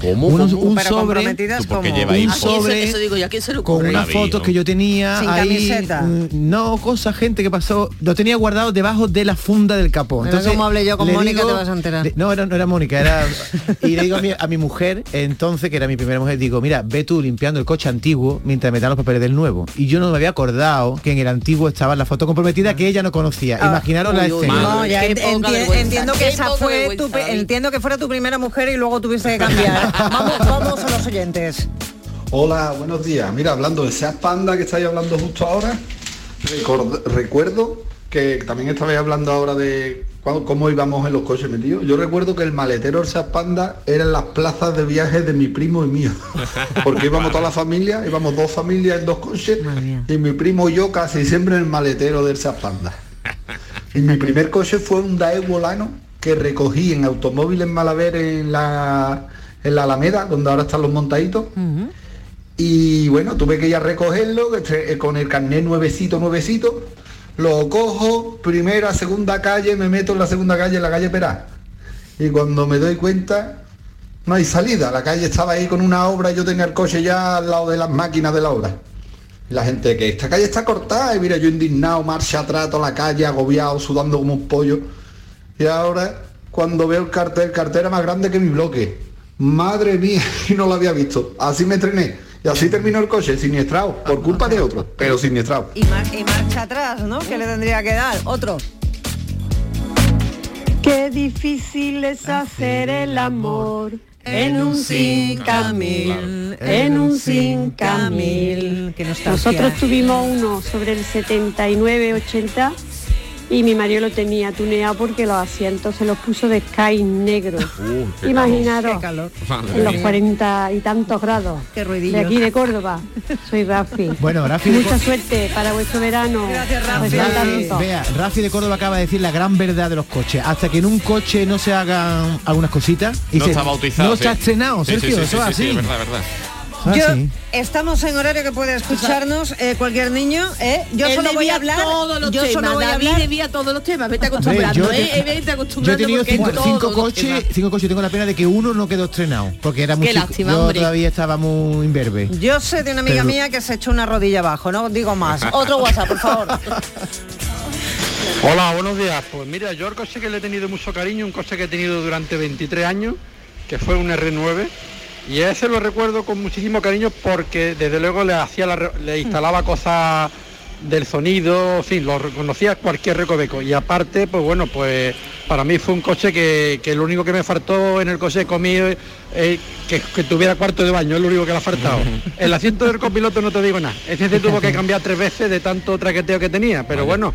¿Cómo? Un Pero sobre comprometidas ¿Tú por qué como- un ¿A quién se- sobre eso digo ¿a quién se con unas fotos que yo tenía Sin ahí camiseta. mm, no cosa gente que pasó lo tenía guardado debajo de la funda del capó. Mira cómo hablé yo con Mónica, te vas a enterar. no era, no era Mónica era y le digo a mi, a mi mujer entonces que era mi primera mujer digo mira ve tú limpiando el coche antiguo mientras me dan los papeles del nuevo y yo no me había acordado que en el antiguo estaba la foto comprometida que ella no conocía. Ah, imaginaros la uy, uy, escena. No, ya enti- entiendo que esa fue tu, entiendo que fuera tu primera mujer y luego tuviste que cambiar. vamos, vamos a los oyentes. Hola, buenos días. Mira, hablando de Seat Panda que estáis hablando justo ahora, record- recuerdo que también estabais hablando ahora de cuándo- cómo íbamos en los coches metidos. Yo recuerdo que el maletero del Seat Panda eran las plazas de viaje de mi primo y mío. Porque íbamos toda la familia, íbamos dos familias en dos coches y mi primo y yo casi siempre en el maletero del Seat Panda. Y mi primer coche fue un Daewoo Volano que recogí en automóviles Malaver en la, en la Alameda, donde ahora están los montaditos. Y bueno, tuve que ir a recogerlo esté- eh, con el carnet nuevecito, nuevecito. Lo cojo, primera, segunda calle, me meto en la segunda calle, en la calle Perá. Y cuando me doy cuenta, no hay salida. La calle estaba ahí con una obra y yo tenía el coche ya al lado de las máquinas de la obra. Y la gente que esta calle está cortada y mira yo indignado, marcha atrás toda la calle, agobiado, sudando como un pollo. Y ahora cuando veo el cartel, el cartel era más grande que mi bloque. Madre mía, y no lo había visto. Así me trené. Y así terminó el coche, siniestrado, por culpa de otro, pero siniestrado. Y, mar- y marcha atrás, ¿no? Que le tendría que dar. Otro. Qué difícil es hacer el amor en un cinca mil, en un cinca mil. Qué. Nosotros tuvimos uno sobre el 79-80 y mi marido lo tenía tuneado porque los asientos se los puso de sky negro. qué Imaginaros, calor. en los 40 y tantos grados. Qué ruidillo. De aquí de Córdoba. Soy Rafi. Bueno, Rafi Mucha suerte para vuestro verano. Gracias, Rafi. Vea, Rafi de Córdoba acaba de decir la gran verdad de los coches. Hasta que en un coche no se hagan algunas cositas. y no se- está bautizado. No sí. está estrenado, Sí, sí, Sergio. sí, eso sí, es sí, así. es verdad, verdad. Ah, Yo, sí. estamos en horario que puede escucharnos eh, cualquier niño. ¿eh? Yo Él solo voy a hablar. todos los yo temas, solo voy a David hablar. debía todos los temas, vete Hombre, acostumbrando, yo, ¿eh? Eh, vete yo he acostumbrando tenido porque cinco, todos cinco los coches, cinco coches, tengo la pena de que uno no quedó estrenado, porque era muy Qué lástima, Yo hombre. todavía estaba muy imberbe. Yo sé de una amiga Pero- mía que se echó una rodilla abajo, no digo más. Otro WhatsApp, por favor. Hola, buenos días. Pues mira, yo el coche que le he tenido mucho cariño, un coche que he tenido durante 23 años, que fue un R9, y ese lo recuerdo con muchísimo cariño porque desde luego le hacía la le instalaba cosas del sonido, fin, lo reconocía cualquier recoveco. Y aparte, pues bueno, pues para mí fue un coche que, que lo único que me faltó en el coche conmigo eh, que, que tuviera cuarto de baño, es lo único que le ha faltado. El asiento del copiloto no te digo nada. Ese se tuvo que cambiar tres veces de tanto traqueteo que tenía, pero bueno,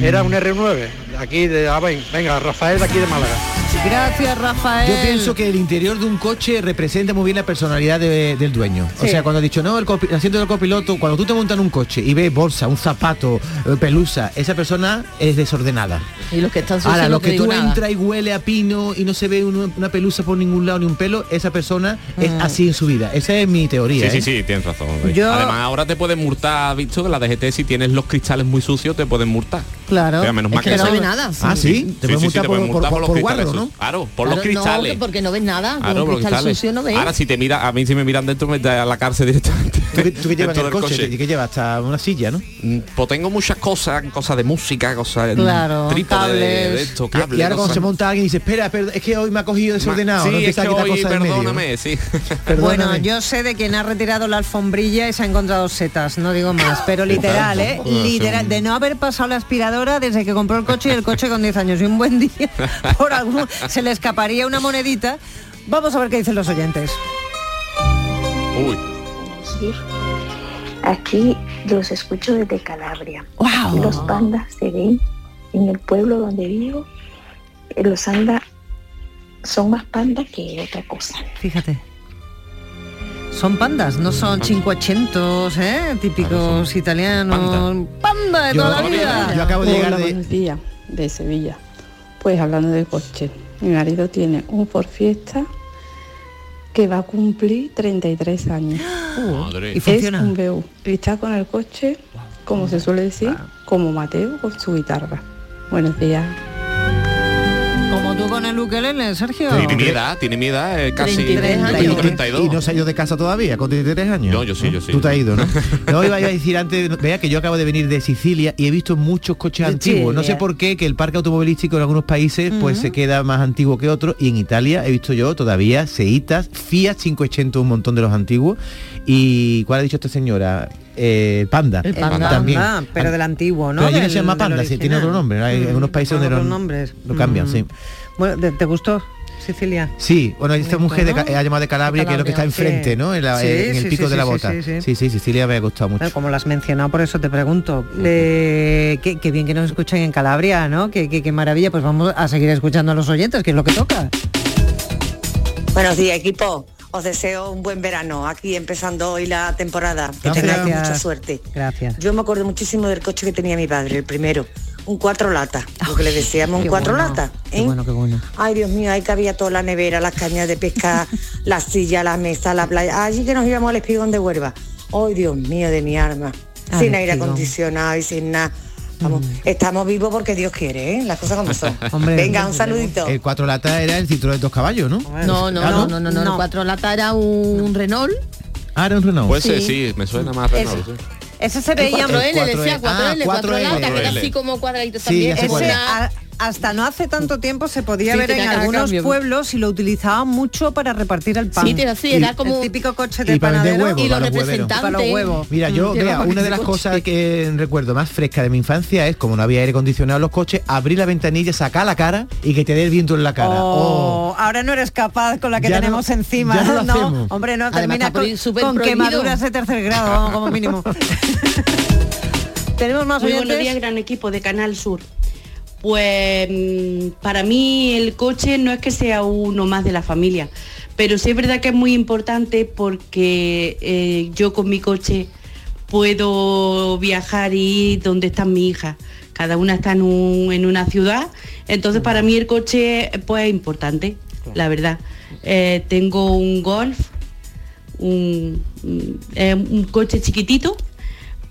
era un R9. Aquí de ah, ven, venga, Rafael de aquí de Málaga. Gracias, Rafael. Yo pienso que el interior de un coche representa muy bien la personalidad de- del dueño. O sea, cuando ha dicho, no, el, asiento del copiloto, cuando tú te montas en un coche y ves bolsa, un zapato, eh, pelusa, esa persona es desordenada. Y los que están sucios Ahora, que tú nada. y huele a pino y no se ve uno- una pelusa por ningún lado ni un pelo, esa persona es Mm. así en su vida. Esa es mi teoría. Sí, ¿eh? sí, sí, tienes razón. Yo- Además, ahora te pueden multar, ¿has visto? Que la DGT, si tienes los cristales muy sucios, te pueden multar. Claro. O sea, menos Es mal que no se ve nada. Ah, sí, te pueden sí, multar te por, pueden por- multar por- los cristales guarro, ¿no? sucios. Claro, por los Claro, no, cristales. porque no ves nada, con Claro, un por los cristal cristales. sucio no ves. Ahora si te mira, a mí si me miran dentro me da a la cárcel directamente. ¿Tú, qué- tú qué llevas en el coche? ¿Qué llevas? Hasta una silla, ¿no? Mm, Pues tengo muchas cosas, cosas de música, cosas Claro, trípode de, de esto, Y- cables, y ahora cuando se monta alguien y dice, espera, espera, es que hoy me ha cogido desordenado. Sí, no es que perdóname, sí. Perdóname. Bueno, yo sé de quien ha retirado la alfombrilla y se ha encontrado setas, no digo más, pero literal, ¿eh? Literal, de no haber pasado la aspiradora desde que compró el coche y el coche con 10 años y un buen día, por algún, se le escaparía una monedita. Vamos a ver qué dicen los oyentes. Uy. Aquí los escucho desde Calabria. Wow. Aquí los pandas se ven en el pueblo donde vivo. Los andas son más pandas que otra cosa. Fíjate. Son pandas, no son cincuechentos, ¿eh? Típicos italianos. Panda, de Yo- toda la vida. yo acabo de llegar Hola, de- buenos días, de Sevilla. Pues hablando de coche, mi marido tiene un Ford Fiesta que va a cumplir 33 años. Madre. Y. Es un BU. Y está con el coche, como se suele decir, como Mateo con su guitarra. Buenos días. Como tú con el ukelele, Sergio. Tiene mi edad, tiene mi edad, eh, casi 33 años. tengo Y- 32. Y no se ha ido de casa todavía, con 33 años. No, yo sí, yo sí. Tú te has ido, ¿no? No, iba, a decir antes, vea que yo acabo de venir de Sicilia y he visto muchos coches De antiguos. No sé por qué, que el parque automovilístico en algunos países pues se queda más antiguo que otros. Y en Italia he visto yo todavía Seitas, Fiat 580, un montón de los antiguos. ¿Y cuál ha dicho esta señora? Eh, Panda. El panda, También. panda, pero del antiguo, ¿no? Pero allí no se llama Panda, sí, tiene otro nombre. Hay Mm, algunos países donde otros lo, nombres. lo cambian, Mm. sí. Bueno, ¿te, te gustó Sicilia? Sí, bueno, esta ¿Bonito, mujer de, ha llamado de Calabria, que es lo que está Calabria, enfrente, sí. ¿no? En, la- Sí, en el sí, pico sí, de la bota. sí, sí. sí, sí, Sicilia me ha gustado mucho. Bueno, Como lo has mencionado, por eso te pregunto. Eh, qué, qué bien que nos escuchan en Calabria, ¿no? Qué, qué- qué maravilla. Pues vamos a seguir escuchando a los oyentes, que es lo que toca. Buenos días, equipo. Os deseo un buen verano aquí empezando hoy la temporada. Que Gracias. tengáis mucha suerte. Gracias. Yo me acuerdo muchísimo del coche que tenía mi padre, el primero. Un cuatro lata, lo que le decíamos un Qué cuatro bueno, lata. Qué ¿eh? bueno, qué bueno. Ay, Dios mío, ahí cabía toda la nevera, las cañas de pesca, la silla, la mesa, la playa. Allí que nos íbamos al espigón de Huelva. Ay, Dios mío, de mi arma. Sin aire Espigón. acondicionado y sin nada. Vamos, estamos vivos porque Dios quiere, ¿eh? Las cosas como son. Venga, un saludito. El cuatro latas era el Citroën dos caballos, ¿no? No, no, Ah, no, no, no, no, No. el cuatro lata era un Renault. Ah, era un Renault. Pues sí. Sí. sí, me suena más Renault. sí. Ese se veía 4L, decía 4L, Ah, 4 4L. lata, que era 4L. así como cuadradito también. Hasta no hace tanto tiempo se podía Sí, ver en algunos cambio. pueblos y lo utilizaban mucho para repartir el pan. Sí, era así, era el como- típico coche de Y panadero y los para los hueveros. representantes. para los huevos. Mira, yo, Mm, vea, una de las coche. cosas que recuerdo más fresca de mi infancia es, como no había aire acondicionado en los coches, abrir la ventanilla, sacar la cara y que te dé el viento en la cara. Oh, ahora no eres capaz con la que Ya no- tenemos encima. ya no hombre, no, termina con, quemaduras de tercer grado, vamos, como mínimo. Tenemos más Muy oyentes. buenos días, gran equipo de Canal Sur. Pues mm, para mí el coche no es que sea uno más de la familia, pero sí es verdad que es muy importante porque eh, yo con mi coche puedo viajar y ir donde está mi hija. Cada una está en, un- en una ciudad, entonces para mí el coche pues es importante, la verdad. Eh, tengo un Golf, un, un coche chiquitito,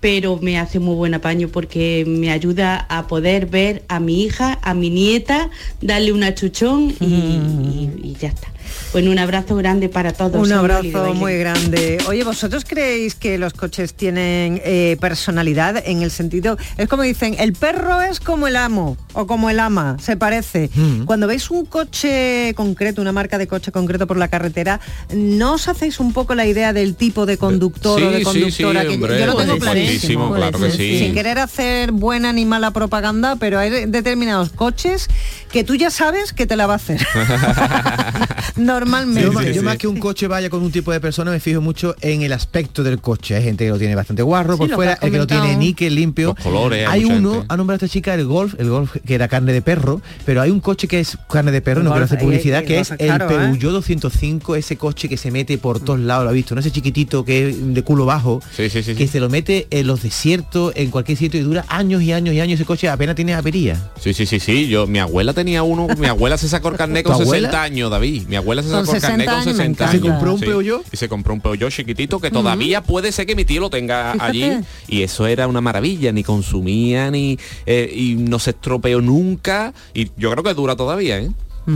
pero me hace muy buen apaño porque me ayuda a poder ver a mi hija, a mi nieta, darle una chuchón y, y- y ya está. Bueno, un abrazo grande para todos. Un abrazo muy grande. Oye, ¿vosotros creéis que los coches tienen eh, personalidad en el sentido, es como dicen, el perro es como el amo o como el ama, se parece? Mm. Cuando veis un coche concreto, una marca de coche concreto por la carretera, ¿no os hacéis un poco la idea del tipo de conductor o de sí, conductora? sí, que yo- hombre, yo lo tengo clarísimo. claro que sí. Sin querer hacer buena ni mala propaganda, pero hay determinados coches que tú ya sabes que te la va a hacer. Normalmente. Yo, más- yo más que un coche vaya con un tipo de persona me fijo mucho en el aspecto del coche. Hay gente que lo tiene bastante guarro Sí, por fuera, el que lo tiene níquel limpio. Los colores, hay uno, gente. ha nombrado esta chica el Golf, el Golf que era carne de perro, pero hay un coche que es carne de perro, El no quiero hacer publicidad, que es el ¿eh? Peugeot 205, ese coche que se mete por todos lados, lo ha visto, no ese chiquitito que es de culo bajo, Sí, sí, sí. que Sí, se lo mete en los desiertos, en cualquier sitio y dura años y años y años ese coche apenas tiene avería. sí, sí, sí, sí. Yo, mi abuela tenía uno, mi abuela se sacó el carnet con ¿Tu abuela? 60 años, David. Mi abuela se Con sacó el carnet 60 con años, me 60 encanta. años. ¿Se compró un Sí. Peugeot? Y se compró un Peugeot chiquitito que todavía puede ser que mi tío lo tenga Fíjate. allí. Y eso era una maravilla, ni consumía, ni eh, y no se estropeó nunca. Y yo creo que dura todavía, ¿eh?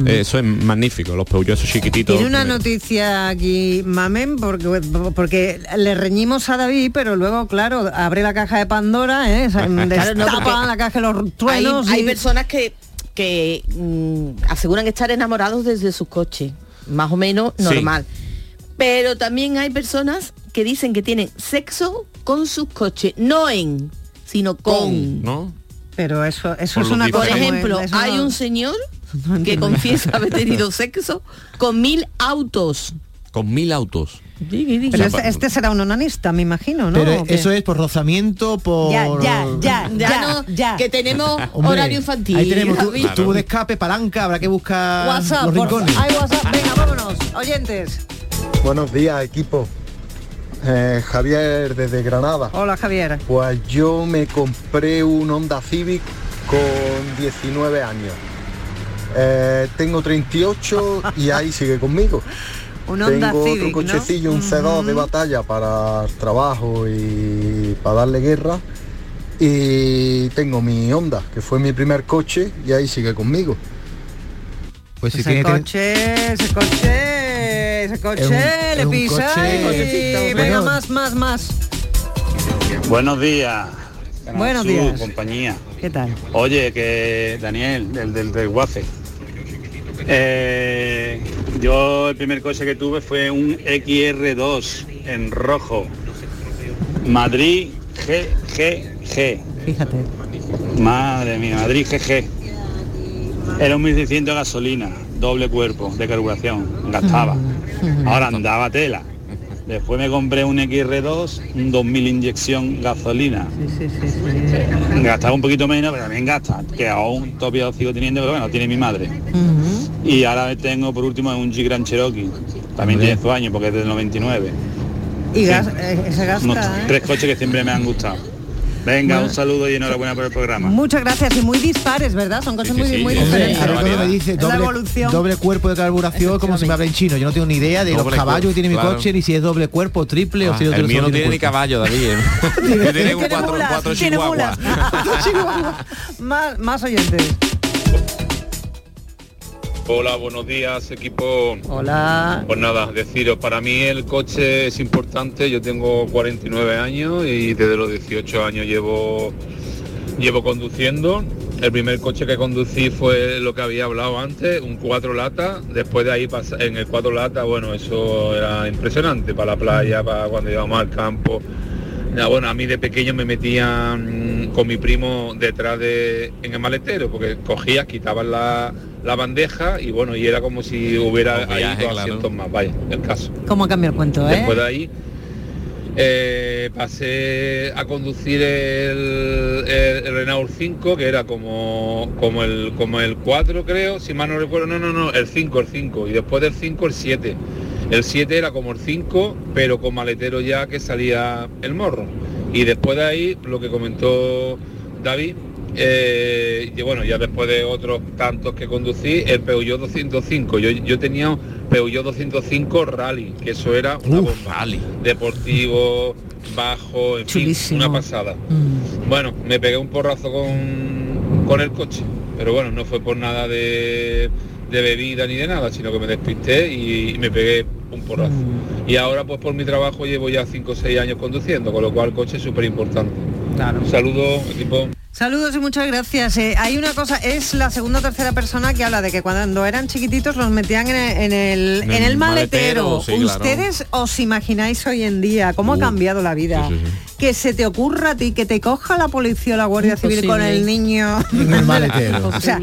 Eso es magnífico, los Peugeot esos chiquititos. Tiene una noticia aquí, Mamen, porque, porque le reñimos a David, pero luego, claro, abre la caja de Pandora, ¿eh? Claro, no, destapa porque la caja de los truenos. hay y- personas que, que mm, aseguran estar enamorados desde sus coches, más o menos Sí. normal. Pero también hay personas que dicen que tienen sexo con sus coches, no en, sino con. Con, ¿no? Pero eso, eso es una Por ejemplo, hay un señor no que confiesa haber tenido sexo con mil autos. Con mil autos. Pero este, este será un onanista, me imagino, ¿no? Pero eso es por rozamiento, por... Ya, ya, ya, Ya, ya, no, ya. que tenemos Hombre, horario infantil. Ahí tenemos tu- David. tubo de escape, palanca, habrá que buscar WhatsApp, los por- rincones. Hay WhatsApp, venga, vámonos, oyentes. Buenos días, equipo. Eh, Javier desde Granada. Hola, Javier. Pues yo me compré un Honda Civic con 19 años. Eh, tengo 38 y ahí sigue conmigo. Un Honda tengo Civic, otro ¿no? cochecillo, un C2 de batalla para el trabajo y para darle guerra. Y tengo mi Honda, que fue mi primer coche y ahí sigue conmigo. Pues si Ese tiene coche, ese coche, ese coche, Es un- es le pisa coche- y venga, más, más, más. Buenos días. Buenos días. compañía. ¿Qué tal? Oye, que Daniel, del del, del Guace. Eh, yo el primer coche que tuve fue un XR2 en rojo. Madrid GGG. Fíjate. Madre mía, Madrid GG. Era un 1600 de gasolina, doble cuerpo de carburación, gastaba. Ahora andaba tela. Después me compré un XR2, un 2000 inyección gasolina. Sí, sí, sí. Gastaba un poquito menos, pero también gasta, que aún todavía sigo teniendo, pero bueno, tiene mi madre. Y ahora tengo por último un Jeep Grand Cherokee. También tiene su año porque es del 99. Y gas- eh, ese Unos ¿eh? tres coches que siempre me han gustado. Venga, un saludo y enhorabuena por el programa. Muchas gracias y muy dispares, ¿verdad? Son cosas muy, muy diferentes. ahora cuando me dice doble, evolución. doble cuerpo de carburación como si me habla en chino. Yo no tengo ni idea de los caballos que tiene mi coche, ni si es doble cuerpo, triple o Ah, si el mío no tiene ni caballo, David. ¿eh? tiene cuatro, mulas, cuatro chihuahuas. más, más oyentes. Hola, buenos días equipo. Hola. Pues nada, deciros, para mí el coche es importante, yo tengo 49 años y desde los 18 años llevo, llevo conduciendo. El primer coche que conducí fue lo que había hablado antes, un 4 lata, después de ahí en el 4 lata, bueno, eso era impresionante para la playa, para cuando íbamos al campo. Ya, bueno, a mí de pequeño me metían con mi primo detrás de en el maletero, porque cogías, quitabas la, la bandeja y bueno, y era como si hubiera ahí dos claro. asientos más, vaya, el caso. ¿Cómo cambia el cuento, eh? Después de ahí eh, pasé a conducir el, el- el Renault 5, que era como, como, el, como el 4 creo, si mal no recuerdo, no, no, no, el 5, el 5, y después del 5 el 7. El 7 era como el 5, pero con maletero ya que salía el morro. Y después de ahí, lo que comentó David, eh, y bueno, ya después de otros tantos que conducí, el Peugeot 205. Yo, yo tenía un Peugeot 205 Rally, que eso era una bomba. Deportivo, bajo, en fin, una pasada. Bueno, me pegué un porrazo con, con el coche, pero bueno, no fue por nada de, de bebida ni de nada, sino que me despisté y, me pegué un porrazo. Y ahora pues por mi trabajo llevo ya 5 o 6 años conduciendo, con lo cual el coche es súper importante. Un saludo, equipo. Saludos y muchas gracias. Eh, hay una cosa, es la segunda o tercera persona que habla de que cuando eran chiquititos los metían en el, en el, En en el maletero. maletero, sí, claro. ¿Ustedes os imagináis hoy en día cómo ha cambiado la vida? sí, sí, Que se te ocurra a ti que te coja la policía o la Guardia Civil con el niño En el maletero. o sea,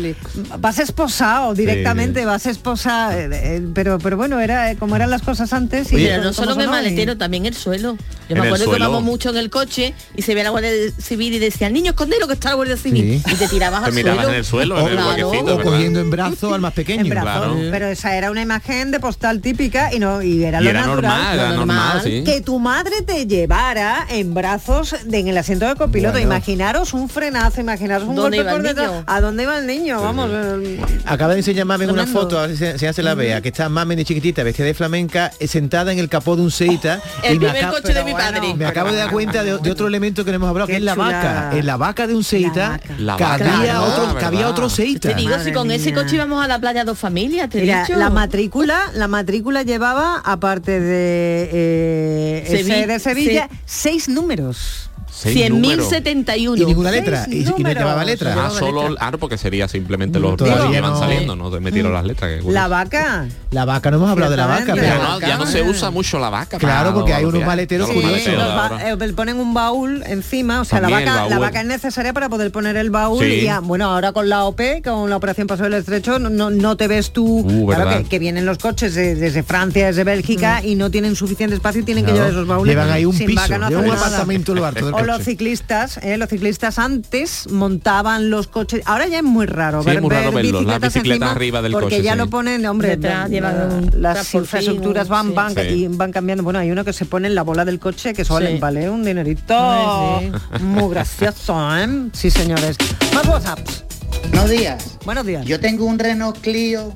vas esposado directamente, vas esposado, eh, eh, pero pero bueno, era eh, como eran las cosas antes y Pero no solo en el maletero, también el suelo. Yo me acuerdo que vamos mucho en el coche y se ve la Guardia Civil y decía, niño, escondelo que Civil. Sí. Y te tirabas Te al mirabas suelo. en el suelo, en el Claro. huequecito, O ¿verdad? cogiendo en brazo al más pequeño. En brazos, pero esa era una imagen de postal típica y no y era Y lo era natural, normal, lo era normal, sí. que tu madre te llevara en brazos de- en el asiento de copiloto. Bueno. Imaginaros un frenazo, imaginaros un ¿Dónde golpe por detrás. niño? ¿A dónde iba el niño? Vamos. eh, Acaba de enseñar Mamen una foto, a ver si, si ya se la vea, que está Mamen de chiquitita, vestida de flamenca, eh, sentada en el capó de un Seita. El primer coche de mi padre. Me acabo de dar cuenta de, de otro elemento que no hemos hablado, Qué que es la vaca. En la vaca de un Seita La cabía, vaca, ¿verdad? otro, cabía ¿verdad? otro Seita. Te digo, Madre si con ese mía. coche íbamos a la playa dos familias, te he Mira, dicho. la matrícula, la matrícula llevaba, aparte de, eh, ese Sevi- de Sevilla, Se- seis números. Seis números. 100.071. Y ninguna letra. Y, y no llevaba letra. Ah, solo, ah, porque sería simplemente los Todavía que no. saliendo, no te metieron las letras. que. La vaca. La vaca, no hemos hablado de la vaca, pero ya, no, ya no se usa mucho la vaca. Claro, porque hay unos maleteros Sí, ahora. eh, ponen un baúl encima, o sea, la vaca, la vaca es necesaria para poder poner el baúl Sí. y ya, bueno, ahora con la OP, con la operación Paso del Estrecho, no, no, no te ves tú, Uh, claro que, que vienen los coches de- desde Francia, desde Bélgica y no tienen suficiente espacio y tienen que llevar esos baúles. Llevan ahí un piso, un apartamento en lo harto del los ciclistas, eh, los ciclistas antes montaban los coches. Ahora ya es muy raro Sí, ver, es muy raro ver verlos, arriba del porque coche, ya sí. lo ponen, hombre, Detrás llevan las infraestructuras van, sí. van Sí. y van cambiando. Bueno, hay uno que se pone en la bola del coche que suele Sí. vale un dinerito muy gracioso, ¿eh? Sí, señores. Más WhatsApps. Buenos días. Buenos días. Yo tengo un Renault Clio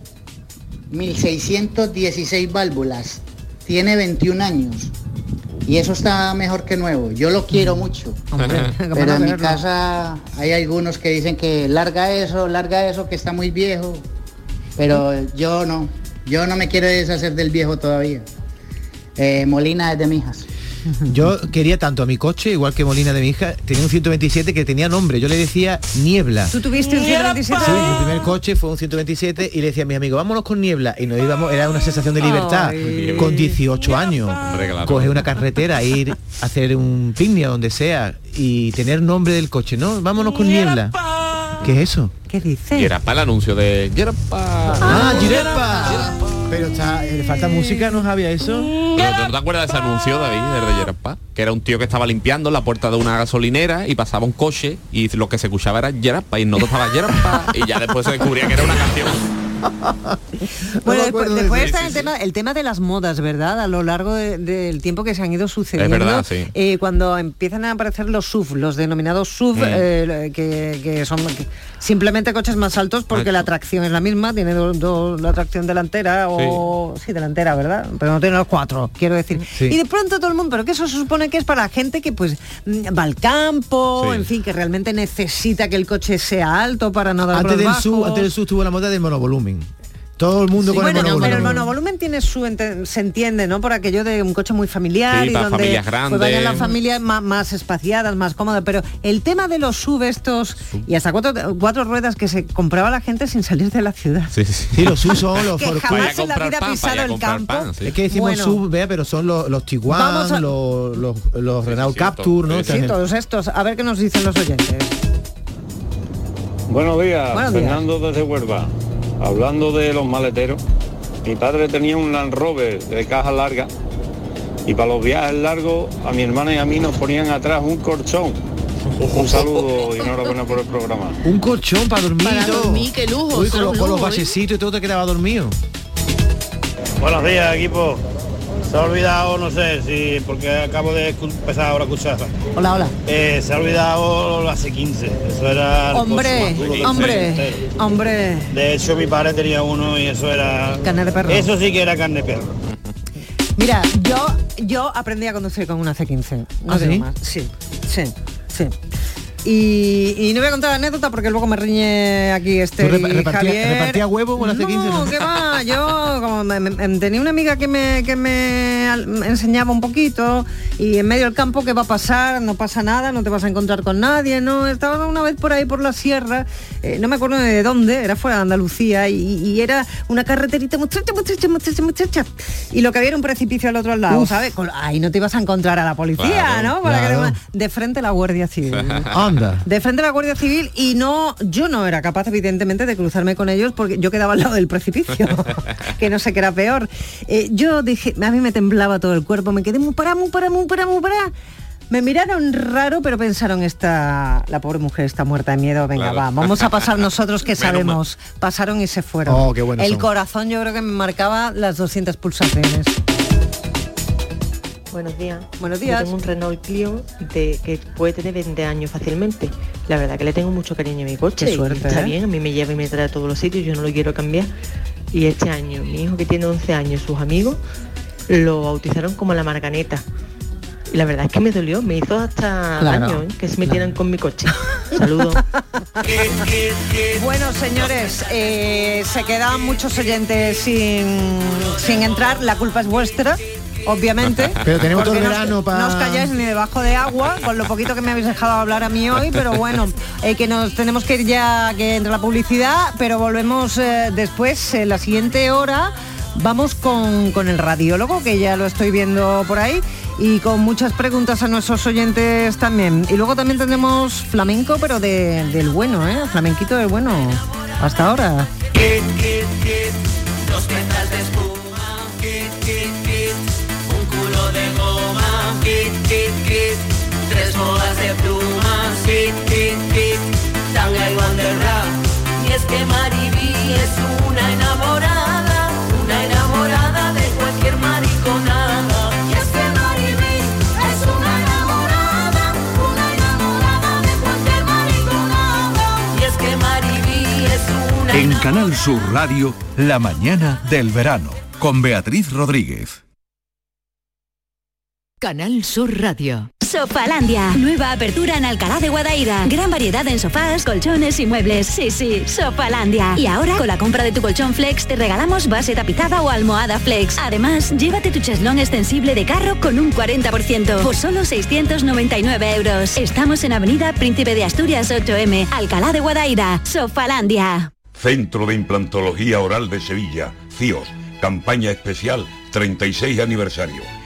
1616 válvulas. Tiene 21 años. Y eso está mejor que nuevo. Yo lo quiero mucho. Pero en mi casa hay algunos que dicen que larga eso, larga eso, que está muy viejo. Pero yo no. Yo no me quiero deshacer del viejo todavía. Eh, Molina es de Mijas. Yo quería tanto a mi coche, igual que Molina de mi hija, tenía un 127 que tenía nombre. Yo le decía Niebla. ¿Tú tuviste un 127? Sí, mi primer coche fue un 127 y le decía a mi amigo, vámonos con niebla. Y nos íbamos, era una sensación de libertad. Ay. Con 18 años. Hombre, claro. Coger una carretera, ir a hacer un picnic a donde sea y tener nombre del coche, ¿no? Vámonos con niebla. ¿Qué es eso? ¿Qué dice? Y era para el anuncio de Yerpa. Ah, Girepa. Pero está, eh, le falta música, ¿no había eso? Pero, ¿No te acuerdas de ese anuncio, David, de Yerpa? Que era un tío que estaba limpiando la puerta de una gasolinera y pasaba un coche y lo que se escuchaba era Yerpa y no estaba Yerpa y ya después se descubría que era una canción. Bueno, después, está el, tema, el tema de las modas, ¿verdad? A lo largo de- del tiempo que se han ido sucediendo. Es verdad, sí. Eh, cuando empiezan a aparecer los SUV, los denominados SUV, Mm. eh, que, que son que- simplemente coches más altos porque Ah, la tracción es la misma, tiene dos- la tracción delantera o... Sí. delantera, ¿verdad? Pero no tiene los cuatro, quiero decir. Y de pronto todo el mundo, pero que eso se supone que es para gente que pues mm, va al campo, en fin, que realmente necesita que el coche sea alto para no dar Antes del, antes del sub tuvo la moda del monovolumen. Todo el mundo con bueno, el no, monovolumen. pero el monovolumen tiene su ente- se entiende, ¿no? Por aquello de un coche muy familiar Sí, y para donde familias pues grandes. vayan las familias más, más espaciadas, más cómodas. Pero el tema de los sub estos y hasta cuatro, cuatro ruedas que se compraba la gente sin salir de la ciudad. Sí, sí. Sí, los sub son los Que jamás en la vida pan, pisado el campo. pan, sí. Es que decimos Bueno. sub, vea, pero son los, los Tiguan, a- los, los, los Renault sí, Capture, ¿no? sí, todos estos. A ver qué nos dicen los oyentes. Buenos días, Buenos días. Fernando desde Huelva. Hablando de los maleteros, mi padre tenía un Land Rover de caja larga y para los viajes largos a mi hermana y a mí nos ponían atrás un colchón. Un saludo y enhorabuena por el programa. Un colchón para dormir. Para dormir, qué lujo, Uy, con, los- un con los ¿eh? y todo te quedaba dormido. Buenos días, equipo. Se ha olvidado, no sé si, porque acabo de empezar ahora a escuchar. Hola, hola. Eh, se ha olvidado la C15. Eso era... Hombre, hombre, hombre. De hecho, mi padre tenía uno y eso era... Carne de perro. Eso sí que era carne de perro. Mira, yo yo aprendí a conducir con una C15. No ¿Ah, digo sí? más. Sí, sí, sí. Y, y no voy a contar la anécdota porque luego me riñe aquí este ¿Tú repa- repartía- Javier. repartía huevo con C15, No, no? que va, yo como me- me- tenía una amiga que me, que me enseñaba un poquito y en medio del campo qué va a pasar, no pasa nada, no te vas a encontrar con nadie, no, estaba una vez por ahí por la sierra, eh, no me acuerdo de dónde, era fuera de Andalucía y, y era una carreterita muy estrecha, muy estrecha. Y lo que había era un precipicio al otro lado, Uf. ¿sabes? Ahí no te ibas a encontrar a la policía, Claro, ¿no? Para claro. de frente a la Guardia Civil. Anda. De frente a la Guardia Civil y no, yo no era capaz evidentemente de cruzarme con ellos porque yo quedaba al lado del precipicio, que no sé qué era peor. Eh, yo dije, a mí me temblaba todo el cuerpo, me quedé muy parada, muy parada, muy parada, muy parada. Me miraron raro, pero pensaron, esta, la pobre mujer está muerta de miedo, venga, Claro. va, vamos a pasar nosotros que sabemos. Pasaron y se fueron. Oh, qué el son. corazón yo creo que me marcaba las 200 pulsaciones. Buenos días. Buenos Yo días. tengo un Renault Clio de, que puede tener 20 años fácilmente. La verdad que le tengo mucho cariño a mi coche. Qué suerte, Está ¿eh? bien, a mí me lleva y me trae a todos los sitios, yo no lo quiero cambiar. Y este año, mi hijo que tiene 11 años, sus amigos, lo bautizaron como la Marganeta. Y la verdad es que me dolió, me hizo hasta Claro, daño ¿eh? que se metieran con mi coche. Saludos. Bueno, señores, eh, se quedan muchos oyentes sin, sin entrar. La culpa es vuestra. Obviamente. Pero tenemos todo el porque no os- verano pa- No os calláis ni debajo de agua, con lo poquito que me habéis dejado hablar a mí hoy, pero bueno, eh, que nos tenemos que ir ya que entre la publicidad, pero volvemos eh, después, en la siguiente hora. Vamos con, con el radiólogo, que ya lo estoy viendo por ahí, y con muchas preguntas a nuestros oyentes también. Y luego también tenemos flamenco, pero de- del bueno, ¿eh? Flamenquito del bueno. Hasta ahora. Tres bolas de plumas, kit, kit, kit, tanga y banderra. Y es que Mariby es una enamorada, una enamorada de cualquier mariconada. Y es que Mariby es una enamorada, una enamorada de cualquier mariconada. Y es que Mariby es una En Canal Sur Radio, La mañana del verano, con Beatriz Rodríguez. Canal Sur Radio. Sofalandia. Nueva apertura en Alcalá de Guadaira. Gran variedad en sofás, colchones y muebles. Sí, sí, Sofalandia. Y ahora, con la compra de tu colchón Flex, te regalamos base tapizada o almohada Flex. Además, llévate tu cheslón extensible de carro con un 40% por solo 699 euros. Estamos en Avenida Príncipe de Asturias 8M, Alcalá de Guadaira. Sofalandia. Centro de Implantología Oral de Sevilla, CIOS, campaña especial 36 aniversario.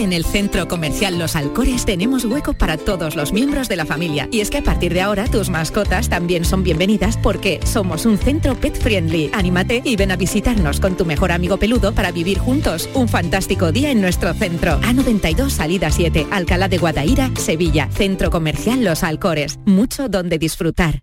En el Centro Comercial Los Alcores tenemos hueco para todos los miembros de la familia. Y es que a partir de ahora tus mascotas también son bienvenidas porque somos un centro pet friendly. Anímate y ven a visitarnos con tu mejor amigo peludo para vivir juntos un fantástico día en nuestro centro. A92 Salida 7, Alcalá de Guadaira, Sevilla. Centro Comercial Los Alcores. Mucho donde disfrutar.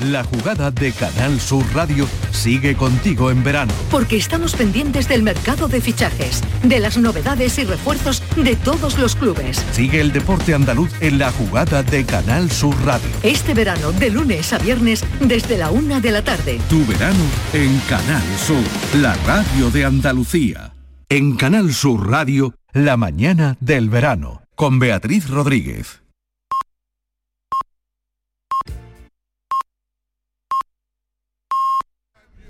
La jugada de Canal Sur Radio sigue contigo en verano. Porque estamos pendientes del mercado de fichajes, de las novedades y refuerzos de todos los clubes. Sigue el deporte andaluz en la jugada de Canal Sur Radio. Este verano, de lunes a viernes, desde la una de la tarde. Tu verano en Canal Sur, la radio de Andalucía. En Canal Sur Radio, la mañana del verano, con Beatriz Rodríguez.